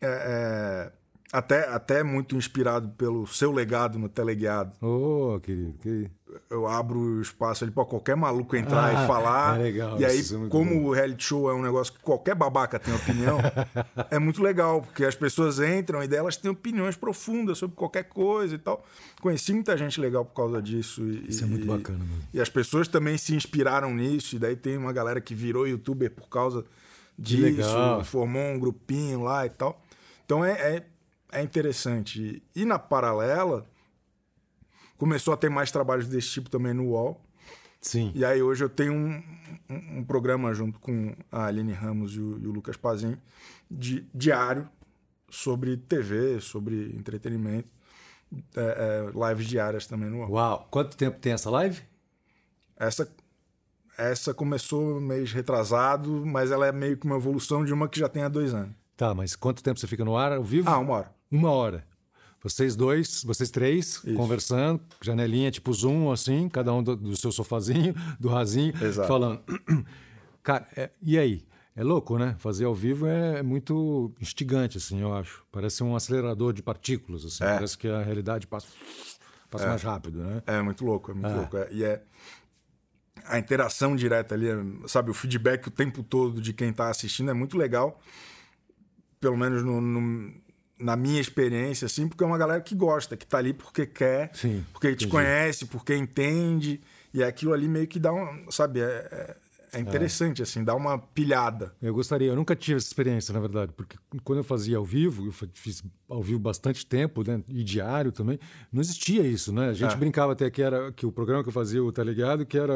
é, é, até, até muito inspirado pelo seu legado no Teleguiado.
Ô, querido, querido.
Eu abro o espaço ali pra qualquer maluco entrar
Ah,
e falar.
é legal,
e aí,
é
como
bom.
o reality show é um negócio que qualquer babaca tem opinião, é muito legal, porque as pessoas entram e delas têm opiniões profundas sobre qualquer coisa e tal. Conheci muita gente legal por causa disso. E,
Isso é muito
e-
bacana mesmo.
E as pessoas também se inspiraram nisso, e daí tem uma galera que virou youtuber por causa disso, formou um grupinho lá e tal. Então é, é, é interessante. E na paralela, começou a ter mais trabalhos desse tipo também no UOL.
Sim.
E aí hoje eu tenho um, um, um programa junto com a Aline Ramos e o, e o Lucas Pazin, de, diário, sobre TV, sobre entretenimento. É, é, lives diárias também no UOL.
Uau. Quanto tempo tem essa live?
Essa, essa começou mês retrasado, mas ela é meio que uma evolução de uma que já tem há dois anos.
Tá, mas quanto tempo você fica no ar ao vivo?
Ah, uma hora.
Uma hora. Vocês dois, vocês três, conversando, janelinha tipo Zoom, assim, cada um do, do seu sofazinho, do rasinho,
Exato.
falando. Cara, é- e aí? É louco, né? Fazer ao vivo é muito instigante, assim, eu acho. Parece um acelerador de partículas, assim.
É.
Parece que a realidade passa, passa mais rápido, né?
É muito louco, é muito louco. É, e é a interação direta ali, é, sabe, o feedback o tempo todo de quem tá assistindo é muito legal. Pelo menos no- no- na minha experiência, assim, porque é uma galera que gosta, que tá ali porque quer,
Sim,
porque te
entendi.
conhece, porque entende. E aquilo ali meio que dá um, sabe, é, é- é interessante, assim, dá uma pilhada.
Eu gostaria, eu nunca tive essa experiência, na verdade, porque quando eu fazia ao vivo, eu fiz ao vivo bastante tempo, né, e diário também, não existia isso, né? A gente
É.
brincava até que era que o programa que eu fazia, o Tá Ligado, que era,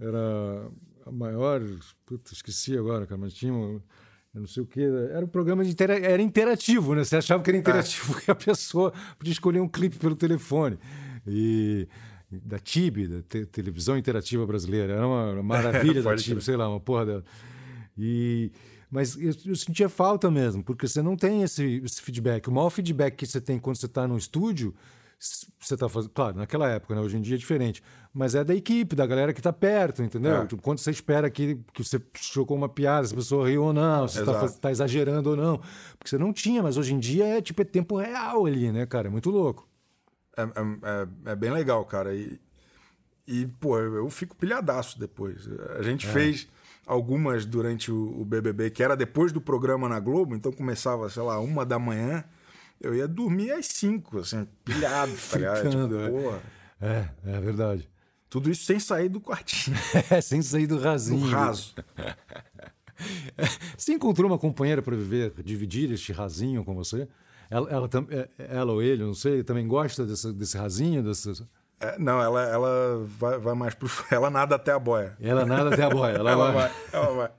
era a maior. Puta, esqueci agora, cara, mas tinha. um- não sei o que. Era um programa de intera- era interativo, né? Você achava que era interativo porque a pessoa podia escolher um clipe pelo telefone. E da TIB, da te- televisão interativa brasileira. Era uma maravilha da TIB, sei lá, uma porra dela. E, mas eu, eu sentia falta mesmo, porque você não tem esse, esse feedback. O maior feedback que você tem quando você está no estúdio, você está fazendo. Claro, naquela época, né? hoje em dia é diferente. Mas é da equipe, da galera que está perto, entendeu?
É.
Quando você espera que, que você jogou uma piada, se a pessoa riu ou não, se está
Exato.
exagerando ou não. Porque você não tinha, mas hoje em dia é tipo é tempo real ali, né, cara? É muito louco.
É, é- é- é bem legal, cara. E, e, pô, eu, fico pilhadaço depois. A gente fez algumas durante o, o BBB, que era depois do programa na Globo, então começava, sei lá, uma da manhã. Eu ia dormir às cinco, assim, pilhado, tá ligado?
Ficando, é.
Tipo, porra.
É, é verdade.
Tudo isso sem sair do quartinho,
É, sem sair do
do
rasinho.
raso.
Você encontrou uma companheira para viver, dividir este rasinho com você? Ela, ela, tam- é- ela ou ele, não sei, também gosta desse, desse rasinho? Desse...
É, não, ela, ela vai, vai mais pro. Ela nada até a boia.
Ela nada até a boia. Ela,
Ela
vai...
vai, ela vai.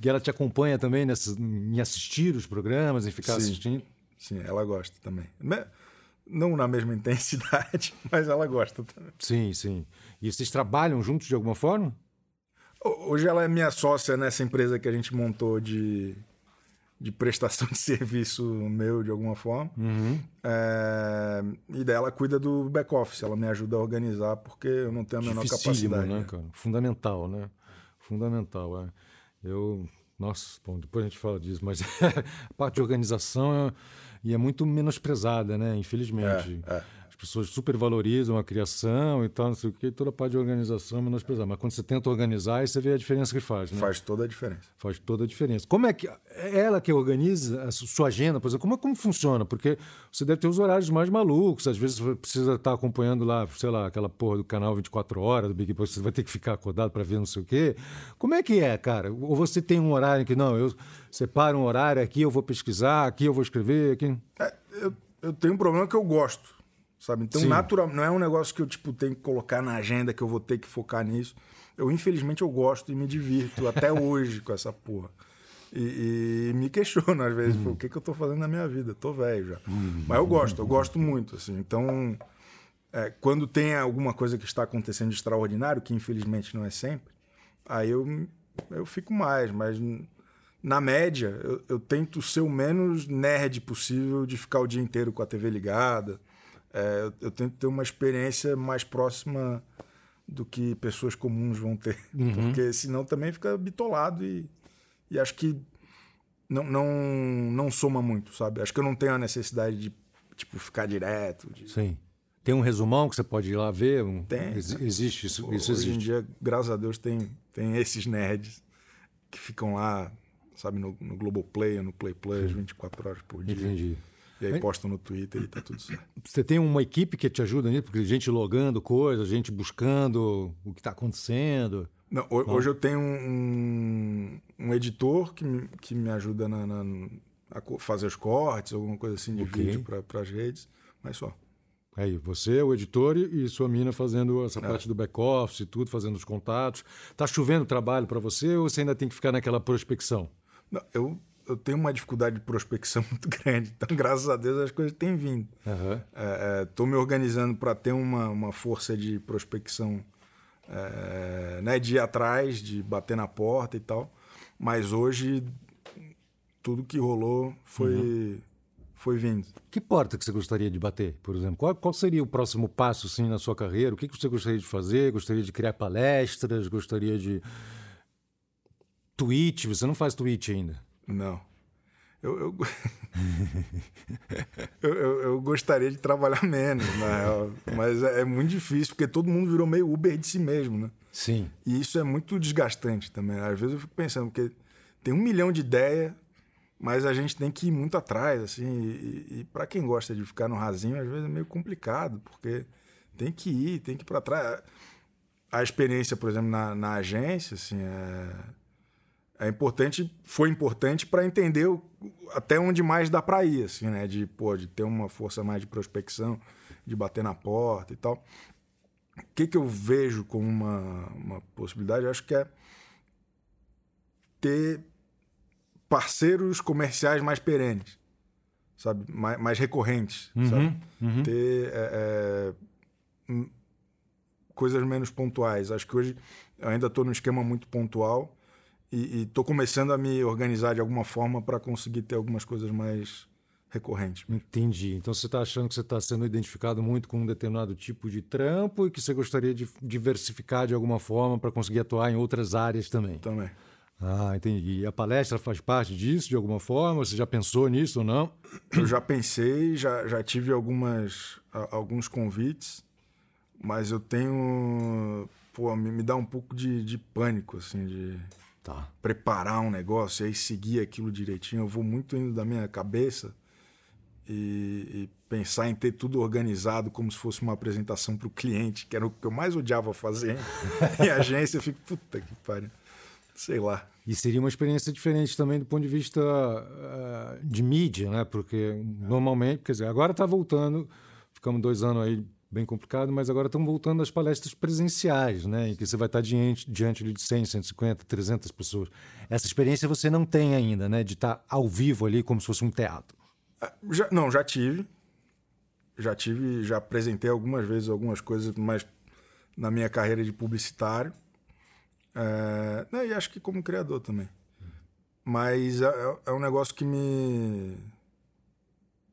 E ela te acompanha também nessas, em assistir os programas, em ficar
Sim.
assistindo?
Sim, ela gosta também. Não na mesma intensidade, mas ela gosta também.
Sim, sim. E vocês trabalham juntos de alguma forma?
Ho- Hoje ela é minha sócia nessa empresa que a gente montou de, de prestação de serviço meu, de alguma forma. É, e daí ela cuida do back-office, ela me ajuda a organizar, porque eu não tenho a menor capacidade.
né,
né?
cara? Fundamental, né? Fundamental, é. Eu... Nossa, bom, depois a gente fala disso, mas a parte de organização é, e é muito menosprezada, né? Infelizmente.
É, é.
As pessoas super valorizam a criação e tal, não sei o quê, toda a parte de organização menosprezada. Mas quando você tenta organizar, aí você vê a diferença que faz, né?
Faz toda a diferença.
Faz toda a diferença. Como é que é ela que organiza a su- sua agenda, por exemplo? Como, é- como funciona? Porque você deve ter os horários mais malucos. Às vezes você precisa estar acompanhando lá, sei lá, aquela porra do canal 24 horas do Big Brother, você vai ter que ficar acordado para ver não sei o quê. Como é que é, cara? Ou você tem um horário que não, eu separo um horário aqui, eu vou pesquisar, aqui eu vou escrever, aqui.
É, eu, eu tenho um problema que eu gosto, sabe? Então,
Sim.
natural, não é um negócio que eu tipo tenho que colocar na agenda, que eu vou ter que focar nisso. Eu, infelizmente, eu gosto e me divirto até hoje com essa porra. E, e me questiono às vezes, pô, o que, que eu tô fazendo na minha vida? Tô velho já. Mas eu gosto, eu gosto muito, assim. Então, é, quando tem alguma coisa que está acontecendo de extraordinário, que infelizmente não é sempre, aí eu, eu fico mais, mas na média, eu, eu, tento ser o menos nerd possível de ficar o dia inteiro com a TV ligada. É, eu, eu, tento ter uma experiência mais próxima do que pessoas comuns vão ter. Uhum. Porque senão também fica bitolado e, e acho que não, não, não soma muito, sabe? Acho que eu não tenho a necessidade de tipo, ficar direto. De...
Sim. Tem um resumão que você pode ir lá ver?
Tem.
Ex existe isso,
isso
Hoje
existe. em dia, graças a Deus, tem, tem esses nerds que ficam lá, sabe, no, no Globoplay, no Play Plus, 24 horas por dia.
Entendi.
E aí postam no Twitter e tá tudo certo.
Você tem uma equipe que te ajuda nisso? Porque gente logando coisas, gente buscando o que está acontecendo.
Não, hoje eu tenho um, um, editor que me, que me ajuda na, na, a fazer os cortes, alguma coisa assim de okay. vídeo para as redes, mas só.
Aí, você, o editor e sua mina fazendo essa é. parte do back-office e tudo, fazendo os contatos. Tá chovendo trabalho para você ou você ainda tem que ficar naquela prospecção?
Não, eu, eu tenho uma dificuldade de prospecção muito grande. Então, graças a Deus, as coisas têm vindo. Estou uhum. é, é, me organizando para ter uma, uma força de prospecção, é, né, de ir atrás, de bater na porta e tal. Mas hoje, tudo que rolou foi... Uhum foi vindo.
Que porta que você gostaria de bater, por exemplo? Qual, qual seria o próximo passo assim, na sua carreira? O que, que você gostaria de fazer? Gostaria de criar palestras? Gostaria de. Tweet? Você não faz tweet ainda?
Não. Eu, eu... eu, eu, eu, gostaria de trabalhar menos, na real. Mas é, é, muito difícil, porque todo mundo virou meio Uber de si mesmo, né?
Sim.
E isso é muito desgastante também. Às vezes eu fico pensando, porque tem um milhão de ideias mas a gente tem que ir muito atrás, assim. E, e para quem gosta de ficar no rasinho, às vezes é meio complicado, porque tem que ir, tem que ir para trás. A experiência, por exemplo, na, na agência, assim, é, é importante, foi importante para entender o, até onde mais dá para ir, assim, né? De, pô, de ter uma força mais de prospecção, de bater na porta e tal. O que, que eu vejo como uma, uma possibilidade? Eu acho que é ter parceiros comerciais mais perenes, sabe? Mais, mais recorrentes, uhum, sabe? Uhum. Ter é, é, coisas menos pontuais. Acho que hoje eu ainda estou num esquema muito pontual e estou começando a me organizar de alguma forma para conseguir ter algumas coisas mais recorrentes.
Entendi. Então você está achando que você está sendo identificado muito com um determinado tipo de trampo e que você gostaria de diversificar de alguma forma para conseguir atuar em outras áreas também.
Também.
Ah, entendi. E a palestra faz parte disso de alguma forma? Você já pensou nisso ou não?
Eu já pensei, já, já tive algumas, alguns convites, mas eu tenho. Pô, me, me dá um pouco de, de pânico, assim, de
tá.
preparar um negócio e aí seguir aquilo direitinho. Eu vou muito indo da minha cabeça e, e pensar em ter tudo organizado como se fosse uma apresentação para o cliente, que era o que eu mais odiava fazer em agência. Eu fico, puta que pariu sei lá.
E seria uma experiência diferente também do ponto de vista uh, de mídia, né? Porque normalmente, quer dizer, agora está voltando, ficamos dois anos aí bem complicado, mas agora estão voltando as palestras presenciais, né? Em que você vai estar diante, diante de 100, 150, 300 pessoas. Essa experiência você não tem ainda, né? De estar ao vivo ali como se fosse um teatro.
Ah, já, não, já tive. Já tive, já apresentei algumas vezes algumas coisas, mas na minha carreira de publicitário. É, né, e acho que como criador também. Mas é, é, é, um negócio que me.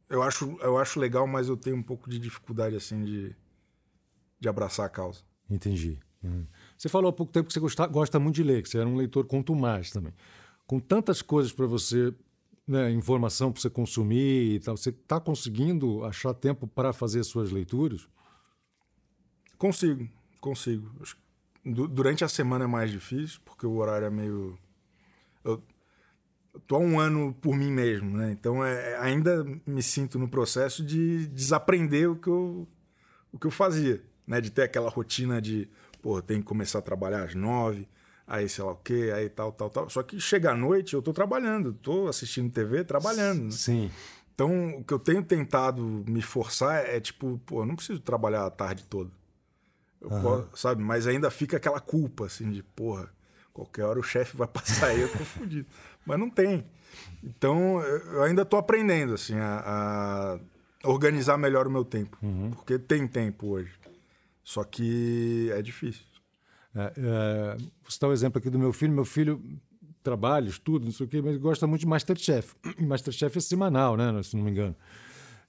Eu acho, eu acho legal, mas eu tenho um pouco de dificuldade assim de, de abraçar a causa.
Entendi. Uhum. Você falou há pouco tempo que você gosta, gosta muito de ler, que você era um leitor contumaz também. Com tantas coisas para você, né, informação para você consumir e tal, você está conseguindo achar tempo para fazer suas leituras?
Consigo, consigo. Durante a semana é mais difícil, porque o horário é meio. Eu tô há um ano por mim mesmo, né? Então é, ainda me sinto no processo de desaprender o que eu, o que eu fazia, né? De ter aquela rotina de, pô, tem que começar a trabalhar às nove, aí sei lá o quê, aí tal, tal, tal. Só que chega à noite eu tô trabalhando, tô assistindo TV, trabalhando. Né?
Sim.
Então o que eu tenho tentado me forçar é, é tipo, pô, eu não preciso trabalhar a tarde toda. Uhum. Posso, sabe? Mas ainda fica aquela culpa, assim, de porra, qualquer hora o chefe vai passar aí, eu tô fudido. Mas não tem. Então, eu ainda estou aprendendo, assim, a, a, organizar melhor o meu tempo. Uhum. Porque tem tempo hoje. Só que é difícil.
É, é, vou citar o um exemplo aqui do meu filho. Meu filho trabalho, estudo, não sei o quê, mas ele gosta muito de Masterchef. Masterchef é semanal, né? Se não me engano.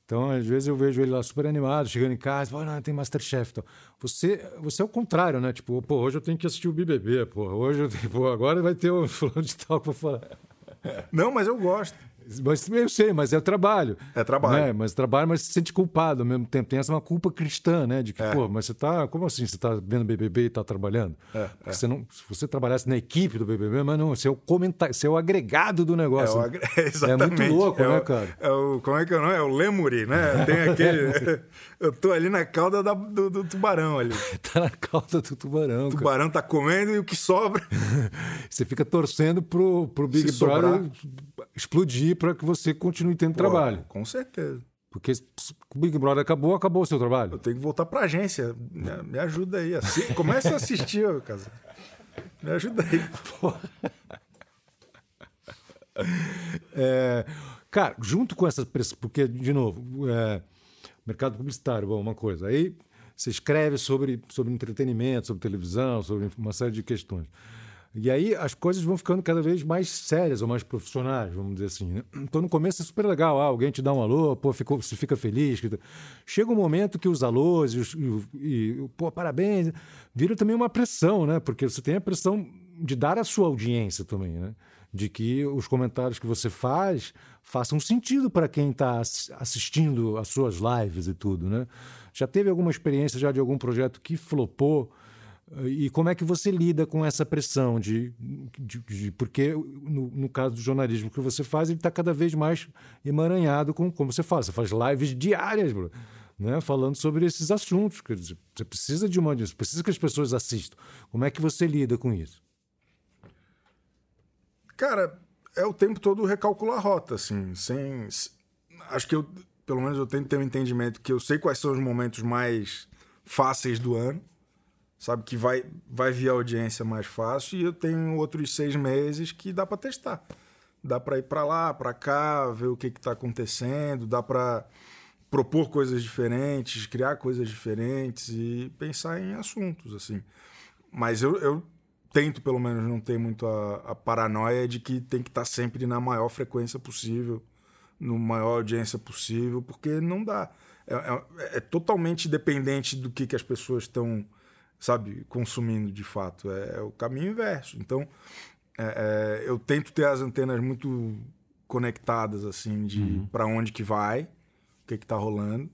Então, às vezes eu vejo ele lá super animado, chegando em casa, pô, não, tem Masterchef. Então, você, você é o contrário, né? Tipo, pô, hoje eu tenho que assistir o BBB, pô, hoje eu tenho, pô, agora vai ter um fulano de tal pra falar.
Não, mas eu gosto.
Mas eu sei, mas é trabalho.
É trabalho.
Né? Mas trabalho, mas se sente culpado ao mesmo tempo. Tem essa uma culpa cristã, né? De que,
É.
pô, mas você tá. Como assim? Você tá vendo BBB e tá trabalhando?
É,
Porque Você não, se você trabalhasse na equipe do BBB, mas não, você é o comentário, você é o agregado do
É,
negócio.
o agre- exatamente.
muito louco,
É
né, cara?
É o, como é que é o nome? É o Lemuri, né? Tem aquele. eu tô ali na cauda da- do, do tubarão ali. O
Tá na cauda do tubarão. cara.
tubarão tá comendo e o que sobra.
Você fica torcendo pro, pro Big
Se
Brother
sobrar.
explodir para que você continue tendo trabalho.
Pô, com certeza.
Porque o Big Brother acabou, acabou o seu
Eu
trabalho.
tenho que voltar pra agência. Me, ajuda aí. Assi- Começa a assistir, ô, casa. Me ajuda aí.
É, cara, junto com essa porque, de novo, é, mercado publicitário, bom, uma coisa. Aí você escreve sobre, sobre entretenimento, sobre televisão, sobre uma série de questões. E aí as coisas vão ficando cada vez mais sérias ou mais profissionais, vamos dizer assim. Né? Então no começo é super legal, ah, alguém te dá um alô, pô, ficou, você fica feliz. que- Chega um momento que os alôs e, os, e, e pô, parabéns, vira também uma pressão, né? Porque você tem a pressão de dar a sua audiência também, né? De que os comentários que você faz façam sentido para quem está assistindo às suas lives e tudo, né? Já teve alguma experiência já de algum projeto que flopou? E como é que você lida com essa pressão de, de- de- porque no, no caso do jornalismo que você faz, ele está cada vez mais emaranhado com como você faz. Você faz lives diárias, né, falando sobre esses assuntos. Quer dizer, você precisa de uma, você precisa que as pessoas assistam. Como é que você lida com isso?
Cara, é o tempo todo recalcular a rota, assim, sem. Acho que eu, pelo menos eu tenho que ter um entendimento que eu sei quais são os momentos mais fáceis do ano, sabe? Que vai, vai vir a audiência mais fácil, e eu tenho outros seis meses que dá para testar. Dá para ir para lá, para cá, ver o que está acontecendo, dá para propor coisas diferentes, criar coisas diferentes e pensar em assuntos, assim. Mas eu, eu tento, pelo menos, não ter muito a, a paranoia de que tem que estar sempre na maior frequência possível, no maior audiência possível, porque não dá. É, é- é totalmente dependente do que, que as pessoas estão, sabe, consumindo de fato. É, é o caminho inverso. Então, é, é, eu tento ter as antenas muito conectadas, assim, de para onde que vai, o que que tá rolando,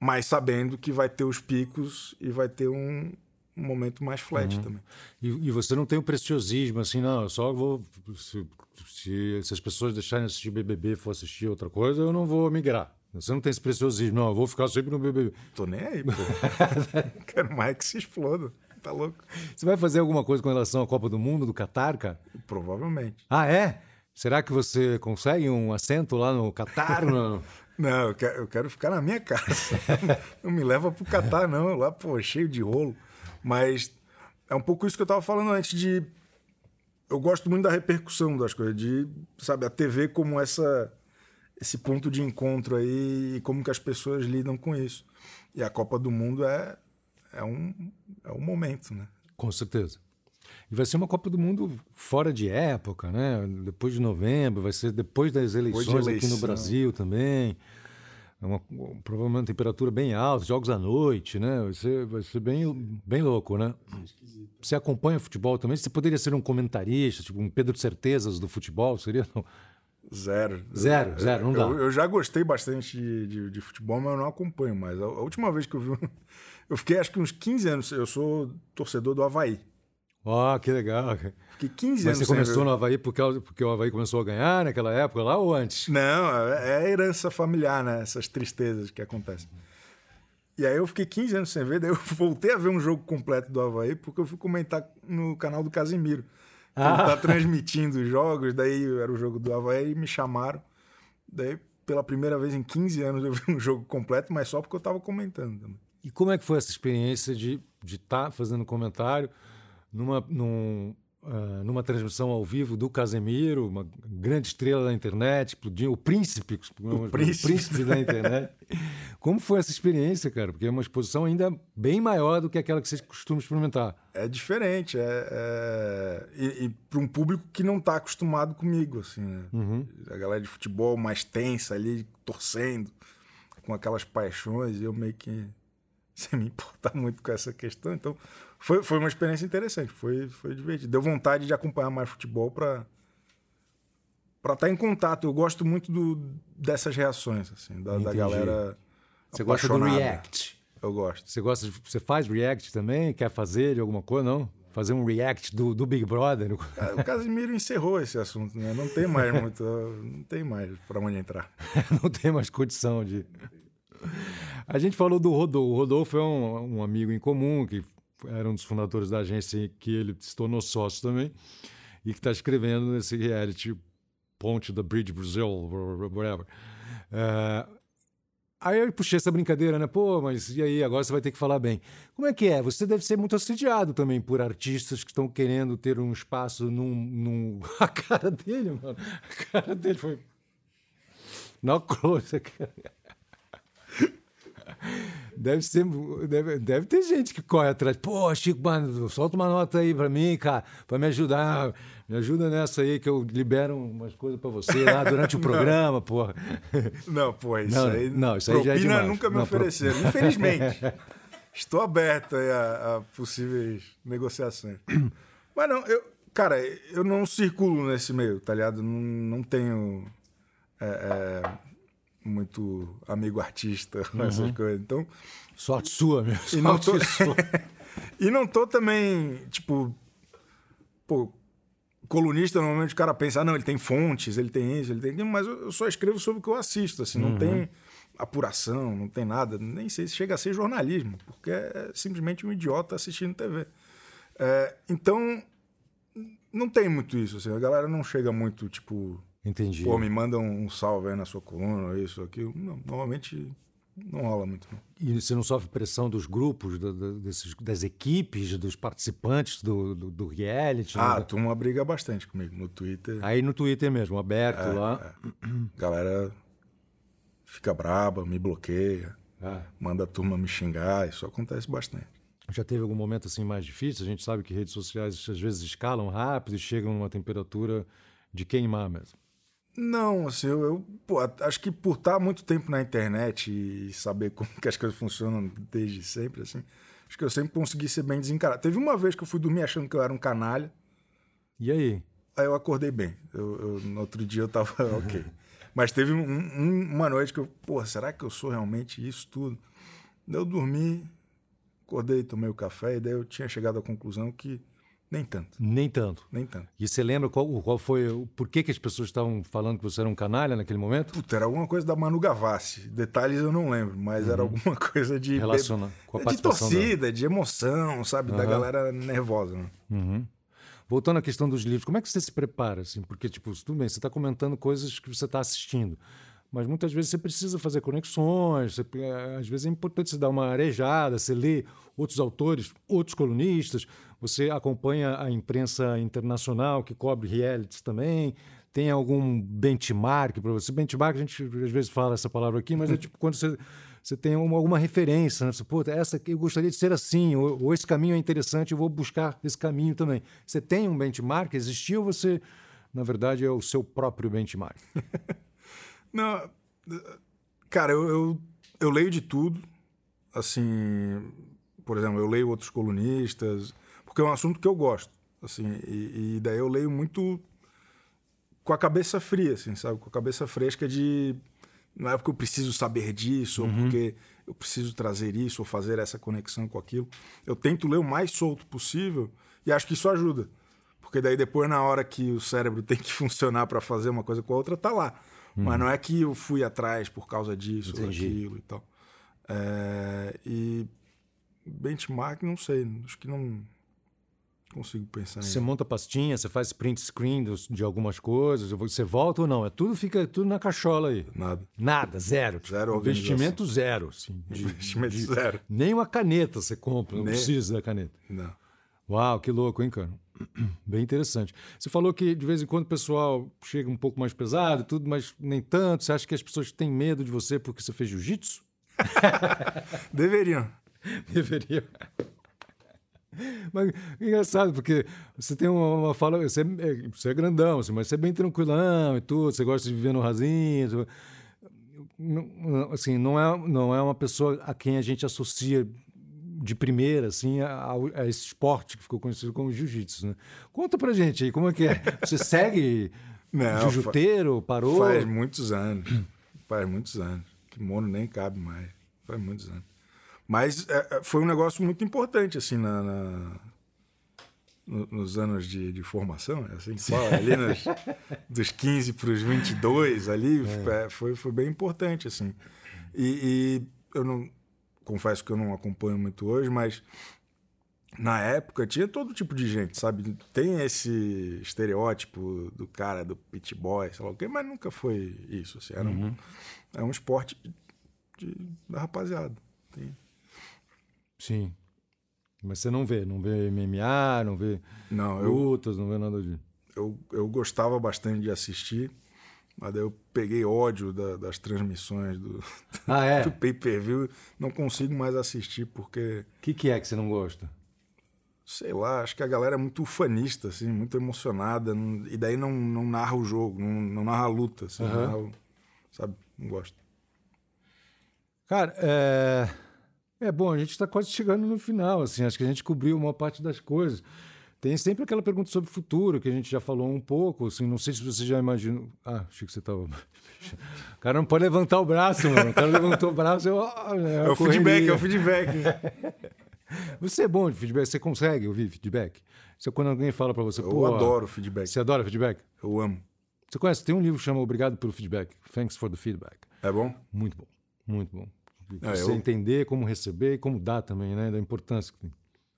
mas sabendo que vai ter os picos e vai ter um, um momento mais flat também.
E, e você não tem o preciosismo, assim, não, eu só vou. Se, se, se as pessoas deixarem de assistir BBB e for assistir outra coisa, eu não vou migrar. Você não tem esse preciosismo, não, eu vou ficar sempre no BBB.
Tô nem aí, pô. Quero mais que se exploda. Tá louco?
Você vai fazer alguma coisa com relação à Copa do Mundo, do Catar, cara?
Provavelmente.
Ah, é? Será que você consegue um assento lá no Catar? Não.
Não, eu quero, eu quero ficar na minha casa. não me leva pro Catar, não. Lá, pô, cheio de rolo. Mas é um pouco isso que eu tava falando antes de. Eu gosto muito da repercussão das coisas, de, sabe, a TV como essa esse ponto de encontro aí e como que as pessoas lidam com isso. E a Copa do Mundo é, é, um, é um momento, né?
Com certeza. E vai ser uma Copa do Mundo fora de época, né? Depois de novembro, vai ser depois das eleições aqui no. Brasil também. É uma, provavelmente uma temperatura bem alta, jogos à noite, né? Vai ser, vai ser bem, bem louco, né? Você acompanha futebol também? Você poderia ser um comentarista, tipo um Pedro Certezas do futebol? Seria? Não.
Zero.
Zero, zero, não dá.
Eu, eu já gostei bastante de, de, de futebol, mas eu não acompanho mais. A, a última vez que eu vi. Eu fiquei acho que uns 15 anos. Eu sou torcedor do Havaí.
Ó, que legal.
Fiquei 15
Mas
anos
você
sem
começou
ver.
no Havaí porque, porque o Havaí começou a ganhar naquela época lá ou antes?
Não, é é a herança familiar, né? Essas tristezas que acontecem. E aí eu fiquei 15 anos sem ver, daí eu voltei a ver um jogo completo do Havaí, porque eu fui comentar no canal do Casimiro. que Ele tá transmitindo os jogos, daí era o jogo do Havaí e me chamaram. Daí, pela primeira vez em 15 anos, eu vi um jogo completo, mas só porque eu tava comentando.
E como é que foi essa experiência de estar fazendo comentário numa, num, uh, numa transmissão ao vivo do Casemiro, uma grande estrela da internet, explodiu, o príncipe,
o príncipe.
o príncipe da internet. Como foi essa experiência, cara? Porque é uma exposição ainda bem maior do que aquela que vocês costumam experimentar.
É diferente, é, é... e, e para um público que não está acostumado comigo, assim, né?
uhum.
a galera de futebol mais tensa ali, torcendo, com aquelas paixões, e eu meio que sem me importar muito com essa questão, então foi, foi uma experiência interessante, foi, foi divertido. Deu vontade de acompanhar mais futebol para para estar tá em contato. Eu gosto muito do, dessas reações, assim, da, da galera.
Você gosta do react?
Eu gosto.
Você gosta? De, você faz react também? Quer fazer de alguma coisa? Não? Fazer um react do, do Big Brother?
O Casimiro encerrou esse assunto, né? Não tem mais muito, não tem mais para onde entrar.
não tem mais condição de. A gente falou do Rodolfo. O Rodolfo é um, um amigo em comum que era um dos fundadores da agência que ele se tornou sócio também e que está escrevendo nesse reality Ponte da Bridge Brazil, whatever. Uh, aí eu puxei essa brincadeira, né? Pô, mas e aí, agora você vai ter que falar bem. Como é que é? Você deve ser muito assediado também por artistas que estão querendo ter um espaço num. num... A cara dele, mano. A cara dele foi. Não close, cara. Deve ser. Deve, deve ter gente que corre atrás. Pô, Chico, mano, solta uma nota aí pra mim, cara, pra me ajudar. Me ajuda nessa aí que eu libero umas coisas pra você lá durante o programa, porra.
Não, pô, isso não, aí.
Não, isso aí já é demais.
nunca me não, ofereceram, pro... infelizmente. Estou aberto a, a, possíveis negociações. Mas não, eu. Cara, eu não circulo nesse meio, tá ligado? Não, não tenho. É, é, muito amigo artista, uhum. essas coisas. Então.
Sorte sua, meu.
E não tô, e não tô também, tipo. Pô, colunista, normalmente o cara pensa, ah, não, ele tem fontes, ele tem isso, ele tem. Mas eu só escrevo sobre o que eu assisto, assim, não uhum. tem apuração, não tem nada, nem sei se chega a ser jornalismo, porque é simplesmente um idiota assistindo TV. É, então, não tem muito isso, assim, a galera não chega muito, tipo,
Entendi.
Pô, me manda um salve aí na sua coluna, isso, aquilo. Não, normalmente não rola muito. Não.
E você não sofre pressão dos grupos, do, do, desses, das equipes, dos participantes do, do, do reality?
Ah,
né?
a turma briga bastante comigo no Twitter.
Aí no Twitter mesmo, aberto é, lá.
É. Galera fica braba, me bloqueia, é. manda a turma me xingar, isso acontece bastante.
Já teve algum momento assim mais difícil? A gente sabe que redes sociais às vezes escalam rápido e chegam numa temperatura de queimar mesmo.
Não, assim, eu, eu pô, acho que por estar muito tempo na internet e saber como que as coisas funcionam desde sempre, assim, acho que eu sempre consegui ser bem desencarado. Teve uma vez que eu fui dormir achando que eu era um canalha.
E aí?
Aí eu acordei bem. Eu, eu no outro dia eu tava ok. Mas teve um, um, uma noite que eu, pô, será que eu sou realmente isso tudo? Daí eu dormi, acordei, tomei o café, e daí eu tinha chegado à conclusão que nem tanto.
Nem tanto.
Nem tanto.
E você lembra qual, qual foi. Por que, que as pessoas estavam falando que você era um canalha naquele momento?
Puta, era alguma coisa da Manu Gavassi. Detalhes eu não lembro, mas uhum. era alguma coisa de.
Relaciona com a participação
De torcida, da... de emoção, sabe? Uhum. Da galera nervosa. Né?
Uhum. Voltando à questão dos livros, como é que você se prepara? Assim? Porque, tipo, tudo bem, você está comentando coisas que você está assistindo mas muitas vezes você precisa fazer conexões, você, às vezes é importante você dar uma arejada, você lê outros autores, outros colunistas, você acompanha a imprensa internacional que cobre realities também, tem algum benchmark para você? Benchmark, a gente às vezes fala essa palavra aqui, mas é tipo quando você, você tem uma, alguma referência, né? Você, Pô, essa eu gostaria de ser assim, ou, ou, esse caminho é interessante, eu vou buscar esse caminho também. Você tem um benchmark? Existiu ou você, na verdade, é o seu próprio benchmark?
Não, cara, eu, eu, eu, leio de tudo. Assim, por exemplo, eu leio outros colunistas, porque é um assunto que eu gosto. Assim, e, e daí eu leio muito com a cabeça fria, assim, sabe? Com a cabeça fresca de. Não é porque eu preciso saber disso, uhum. ou porque eu preciso trazer isso, ou fazer essa conexão com aquilo. Eu tento ler o mais solto possível e acho que isso ajuda. Porque daí depois, na hora que o cérebro tem que funcionar para fazer uma coisa com a outra, tá lá. Hum. Mas não é que eu fui atrás por causa disso ou aquilo e tal. É, e benchmark, não sei. Acho que não consigo pensar
Você monta pastinha, você faz print screen de algumas coisas, você volta ou não? É tudo fica tudo na cachola aí.
Nada.
Nada, zero.
Zero
Investimento zero. Assim,
de, Investimento de, zero.
Nem uma caneta você compra, não nem... precisa da caneta.
Não.
Uau, que louco, hein, cara? Bem interessante. Você falou que de vez em quando o pessoal chega um pouco mais pesado e tudo, mas nem tanto. Você acha que as pessoas têm medo de você porque você fez jiu-jitsu?
Deveriam.
Deveriam. Mas engraçado, porque você tem uma, uma fala, você é, você é grandão, assim, mas você é bem tranquilão e tudo, você gosta de viver no rasinho. Não, assim, não é, não é uma pessoa a quem a gente associa de primeira, assim, a, a esse esporte que ficou conhecido como jiu-jitsu, né? Conta pra gente aí, como é que é? Você segue jiu-jiteiro, parou?
Faz muitos anos, faz muitos anos. Kimono nem cabe mais, faz muitos anos. Mas é, é foi um negócio muito importante, assim, na, na nos anos de, de, formação, é assim que fala, ali nos, dos 15 para os 22, ali, é. é. foi, foi bem importante, assim. E, e eu não, confesso que eu não acompanho muito hoje, mas na época tinha todo tipo de gente, sabe? Tem esse estereótipo do cara do pit boy, sei lá o quê, mas nunca foi isso. Assim, era, um, uhum. era um esporte de, de, da rapaziada. Tem.
Sim. Mas você não vê, não vê MMA, não vê
não,
lutas, eu, não vê nada disso.
Eu, eu gostava bastante de assistir. Mas daí eu peguei ódio da, das transmissões do,
ah, é?
do pay-per-view. Não consigo mais assistir porque.
O que, que é que você não gosta?
Sei lá, acho que a galera é muito fanista, assim, muito emocionada. Não, e daí não, não narra o jogo, não, não narra a luta, assim, uhum. narra, sabe? Não gosto.
Cara, é... é bom, a gente está quase chegando no final, assim, acho que a gente cobriu uma parte das coisas. Tem sempre aquela pergunta sobre o futuro, que a gente já falou um pouco, assim, não sei se você já imaginou. Ah, achei que você estava. O cara não pode levantar o braço, mano. O cara levantou o braço, eu.
É, é o feedback, é o feedback.
Você é bom de feedback, você consegue ouvir feedback? Você, quando alguém fala para você,
Eu adoro feedback.
Você adora feedback?
Eu amo.
Você conhece? Tem um livro que chama Obrigado pelo Feedback. Thanks for the Feedback.
É bom?
Muito bom. Muito bom. É, você eu... entender como receber e como dar também, né? Da importância que tem.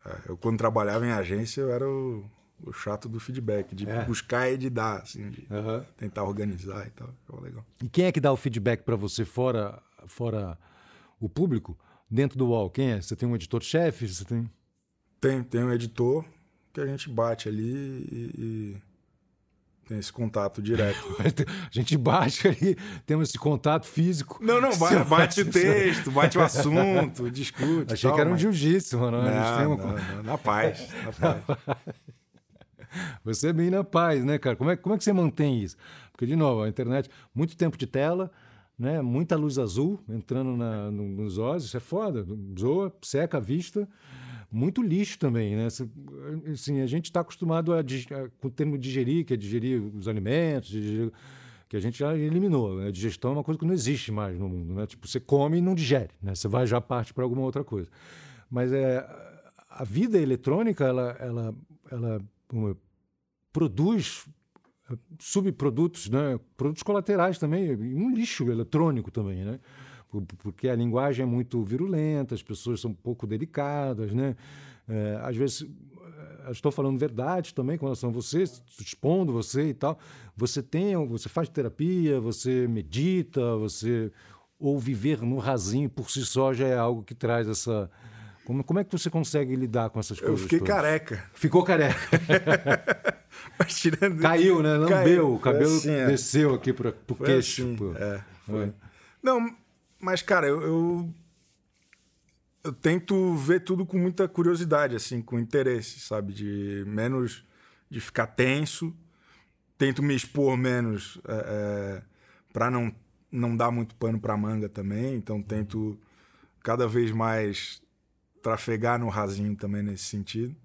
É, eu, quando trabalhava em agência, eu era o, o chato do feedback, de é. buscar e de dar, assim, de uhum. tentar organizar e tal. Ficava legal.
E quem é que dá o feedback para você fora, fora o público? Dentro do UOL, quem é? Você tem um editor-chefe? Você tem...
tem, tem um editor que a gente bate ali e, e tem esse contato direto.
a gente bate ali, temos esse contato físico.
Não, não, bate, bate o texto, bate o assunto, discute.
Achei
tal,
que era um
mas...
jiu-jitsu, mano.
Não, uma... não, não, na paz, na paz.
Você é bem na paz, né, cara? Como é, como é que você mantém isso? Porque, de novo, a internet, muito tempo de tela, né? muita luz azul entrando na, nos olhos, isso é foda, zoa, seca a vista muito lixo também, né? Assim, a gente está acostumado a, a, com o termo digerir, que é digerir os alimentos, digerir, que a gente já eliminou. Né? A digestão é uma coisa que não existe mais no mundo, né? Tipo, você come e não digere, né? Você vai já parte para alguma outra coisa. Mas é, a vida eletrônica, ela, ela, ela produz subprodutos, né? Produtos colaterais também, um lixo eletrônico também, né? Porque a linguagem é muito virulenta, as pessoas são um pouco delicadas, né? É, às vezes é, estou falando verdade também com relação a você, expondo você e tal. Você tem, você faz terapia, você medita, você ou viver no rasinho por si só já é algo que traz essa como, como é que você consegue lidar com essas coisas?
Eu fiquei
todas?
careca.
Ficou careca.
Mas tirando...
Caiu, né? Lambeu, o cabelo assim, é. desceu aqui para o queixo.
Assim, é, foi. É. Não, mas, cara, eu, eu, eu, tento ver tudo com muita curiosidade, assim, com interesse, sabe? De menos de ficar tenso. Tento me expor menos é, é, para não, não dar muito pano para manga também. Então, tento cada vez mais trafegar no rasinho também nesse sentido.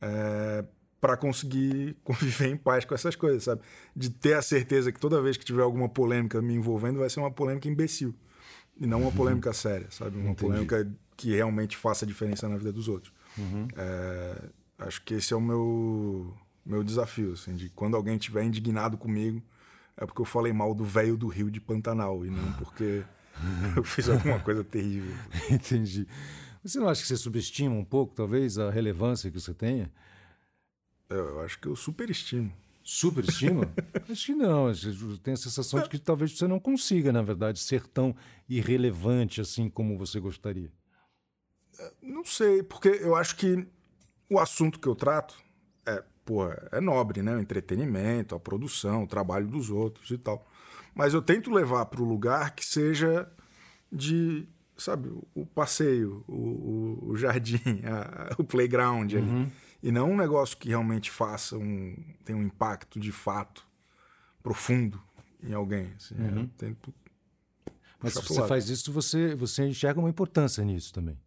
É, para conseguir conviver em paz com essas coisas, sabe? De ter a certeza que toda vez que tiver alguma polêmica me envolvendo, vai ser uma polêmica imbecil. E não uma polêmica séria, sabe? Uma Entendi. polêmica que realmente faça diferença na vida dos outros. Uhum. É, acho que esse é o meu, meu desafio, assim, de quando alguém estiver indignado comigo, é porque eu falei mal do velho do Rio de Pantanal e não porque eu fiz alguma coisa terrível.
Entendi. Você não acha que você subestima um pouco, talvez, a relevância que você tenha?
Eu acho que eu superestimo.
Superestima? Acho que não. Tenho a sensação de que talvez você não consiga, na verdade, ser tão irrelevante assim como você gostaria.
Não sei, porque eu acho que o assunto que eu trato é, porra, é nobre, né? O entretenimento, a produção, o trabalho dos outros e tal. Mas eu tento levar para o lugar que seja de, sabe, o passeio, o, o, o jardim, a, o playground ali.
Uhum.
E não um negócio que realmente faça um. tem um impacto de fato profundo em alguém. Assim.
Uhum.
Eu tento
Mas se você faz isso, você, você enxerga uma importância nisso também.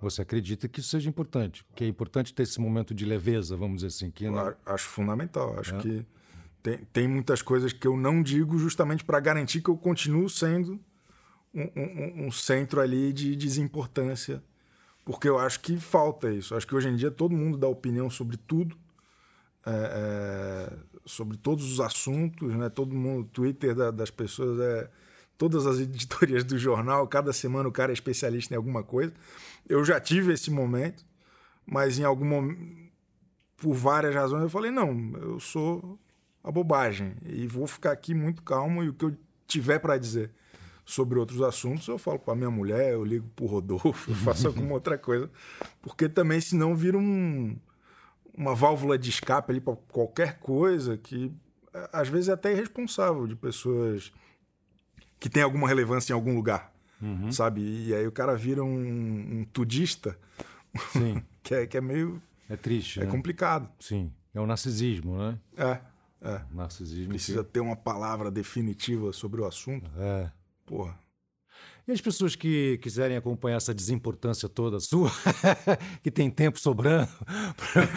Você acredita que isso seja importante, que é importante ter esse momento de leveza, vamos dizer assim. Que
Acho fundamental. Acho
É.
que tem, tem muitas coisas que eu não digo justamente para garantir que eu continuo sendo um, um- um centro ali de desimportância. Porque eu acho que falta isso. Acho que hoje em dia todo mundo dá opinião sobre tudo, é, é, sobre todos os assuntos, né? Todo mundo, Twitter da- das pessoas é todas as editorias do jornal, cada semana o cara é especialista em alguma coisa. Eu já tive esse momento, mas em algum momento por várias razões, eu falei: não, eu sou a bobagem e vou ficar aqui muito calmo e o que eu tiver para dizer sobre outros assuntos, eu falo para minha mulher, eu ligo pro Rodolfo, eu faço alguma outra coisa, porque também senão vira um, uma válvula de escape ali para qualquer coisa que a- às vezes é até irresponsável de pessoas que têm alguma relevância em algum lugar, sabe? E aí o cara vira um, um tudista
Sim,
que é, que é meio
é triste.
é
né?
complicado.
Sim, é o narcisismo, né?
É, é.
Narcisismo.
Precisa ter uma palavra definitiva sobre o assunto.
que- É.
Porra.
E as pessoas que quiserem acompanhar essa desimportância toda sua, que tem tempo sobrando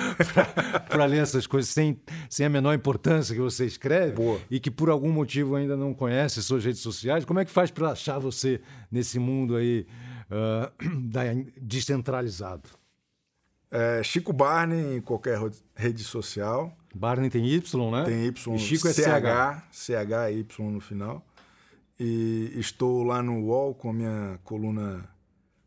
para ler essas coisas sem, sem a menor importância que você escreve
Boa.
e que por algum motivo ainda não conhece suas redes sociais, como é que faz para achar você nesse mundo aí ah, da- descentralizado?
É, Chico Barney em qualquer rede social.
Barney tem Y, né?
Tem Y,
E Chico é
CH, CH e Y no final. E estou lá no UOL com a minha coluna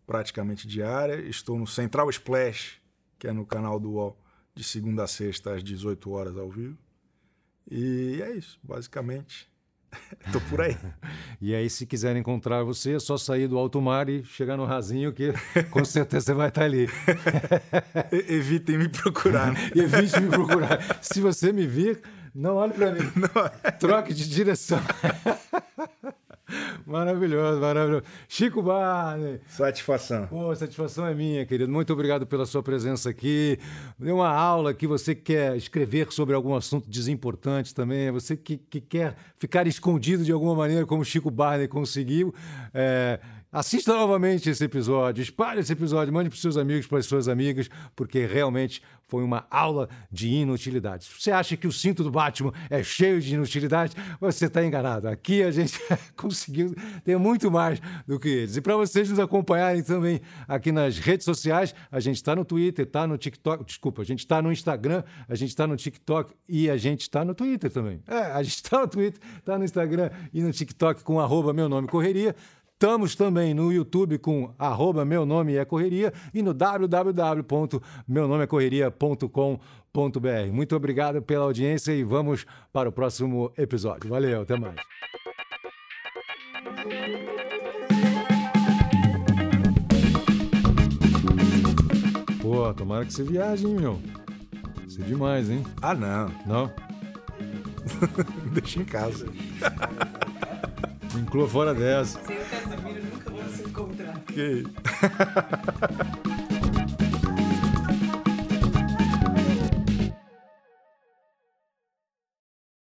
praticamente diária. Estou no Central Splash, que é no canal do UOL, de segunda a sexta às 18 horas ao vivo. E é isso, basicamente. Estou por aí.
E aí, se quiser encontrar você, é só sair do alto mar e chegar no rasinho, que com certeza você vai estar ali.
Evitem me procurar. né?
Evite me procurar. Se você me vir, não olhe para mim. Troque de direção. Maravilhoso, maravilhoso. Chico Barney.
Satisfação.
Pô, satisfação é minha, querido. Muito obrigado pela sua presença aqui. Deu uma aula que você quer escrever sobre algum assunto desimportante também, você que, que quer ficar escondido de alguma maneira, como Chico Barney conseguiu. É, Assista novamente esse episódio, espalhe esse episódio, mande para os seus amigos, para as suas amigas, porque realmente foi uma aula de inutilidade. Se você acha que o cinto do Batman é cheio de inutilidade, você está enganado. Aqui a gente conseguiu ter muito mais do que eles. E para vocês nos acompanharem também aqui nas redes sociais, a gente está no Twitter, está no TikTok, desculpa, a gente está no Instagram, a gente está no TikTok e a gente está no Twitter também. É, a gente está no Twitter, está no Instagram e no TikTok com arroba meu nome correria. Estamos também no YouTube com arroba meu nome é correria e no www.meunomeecorreria.com.br. Muito obrigado pela audiência e vamos para o próximo episódio. Valeu, até mais. Pô, tomara que você viaje, hein, meu? Isso é demais, hein?
Ah, não.
Não?
Deixa em casa.
Me inclua fora dessa.
Sem o Casemiro nunca vamos se encontrar.
Que...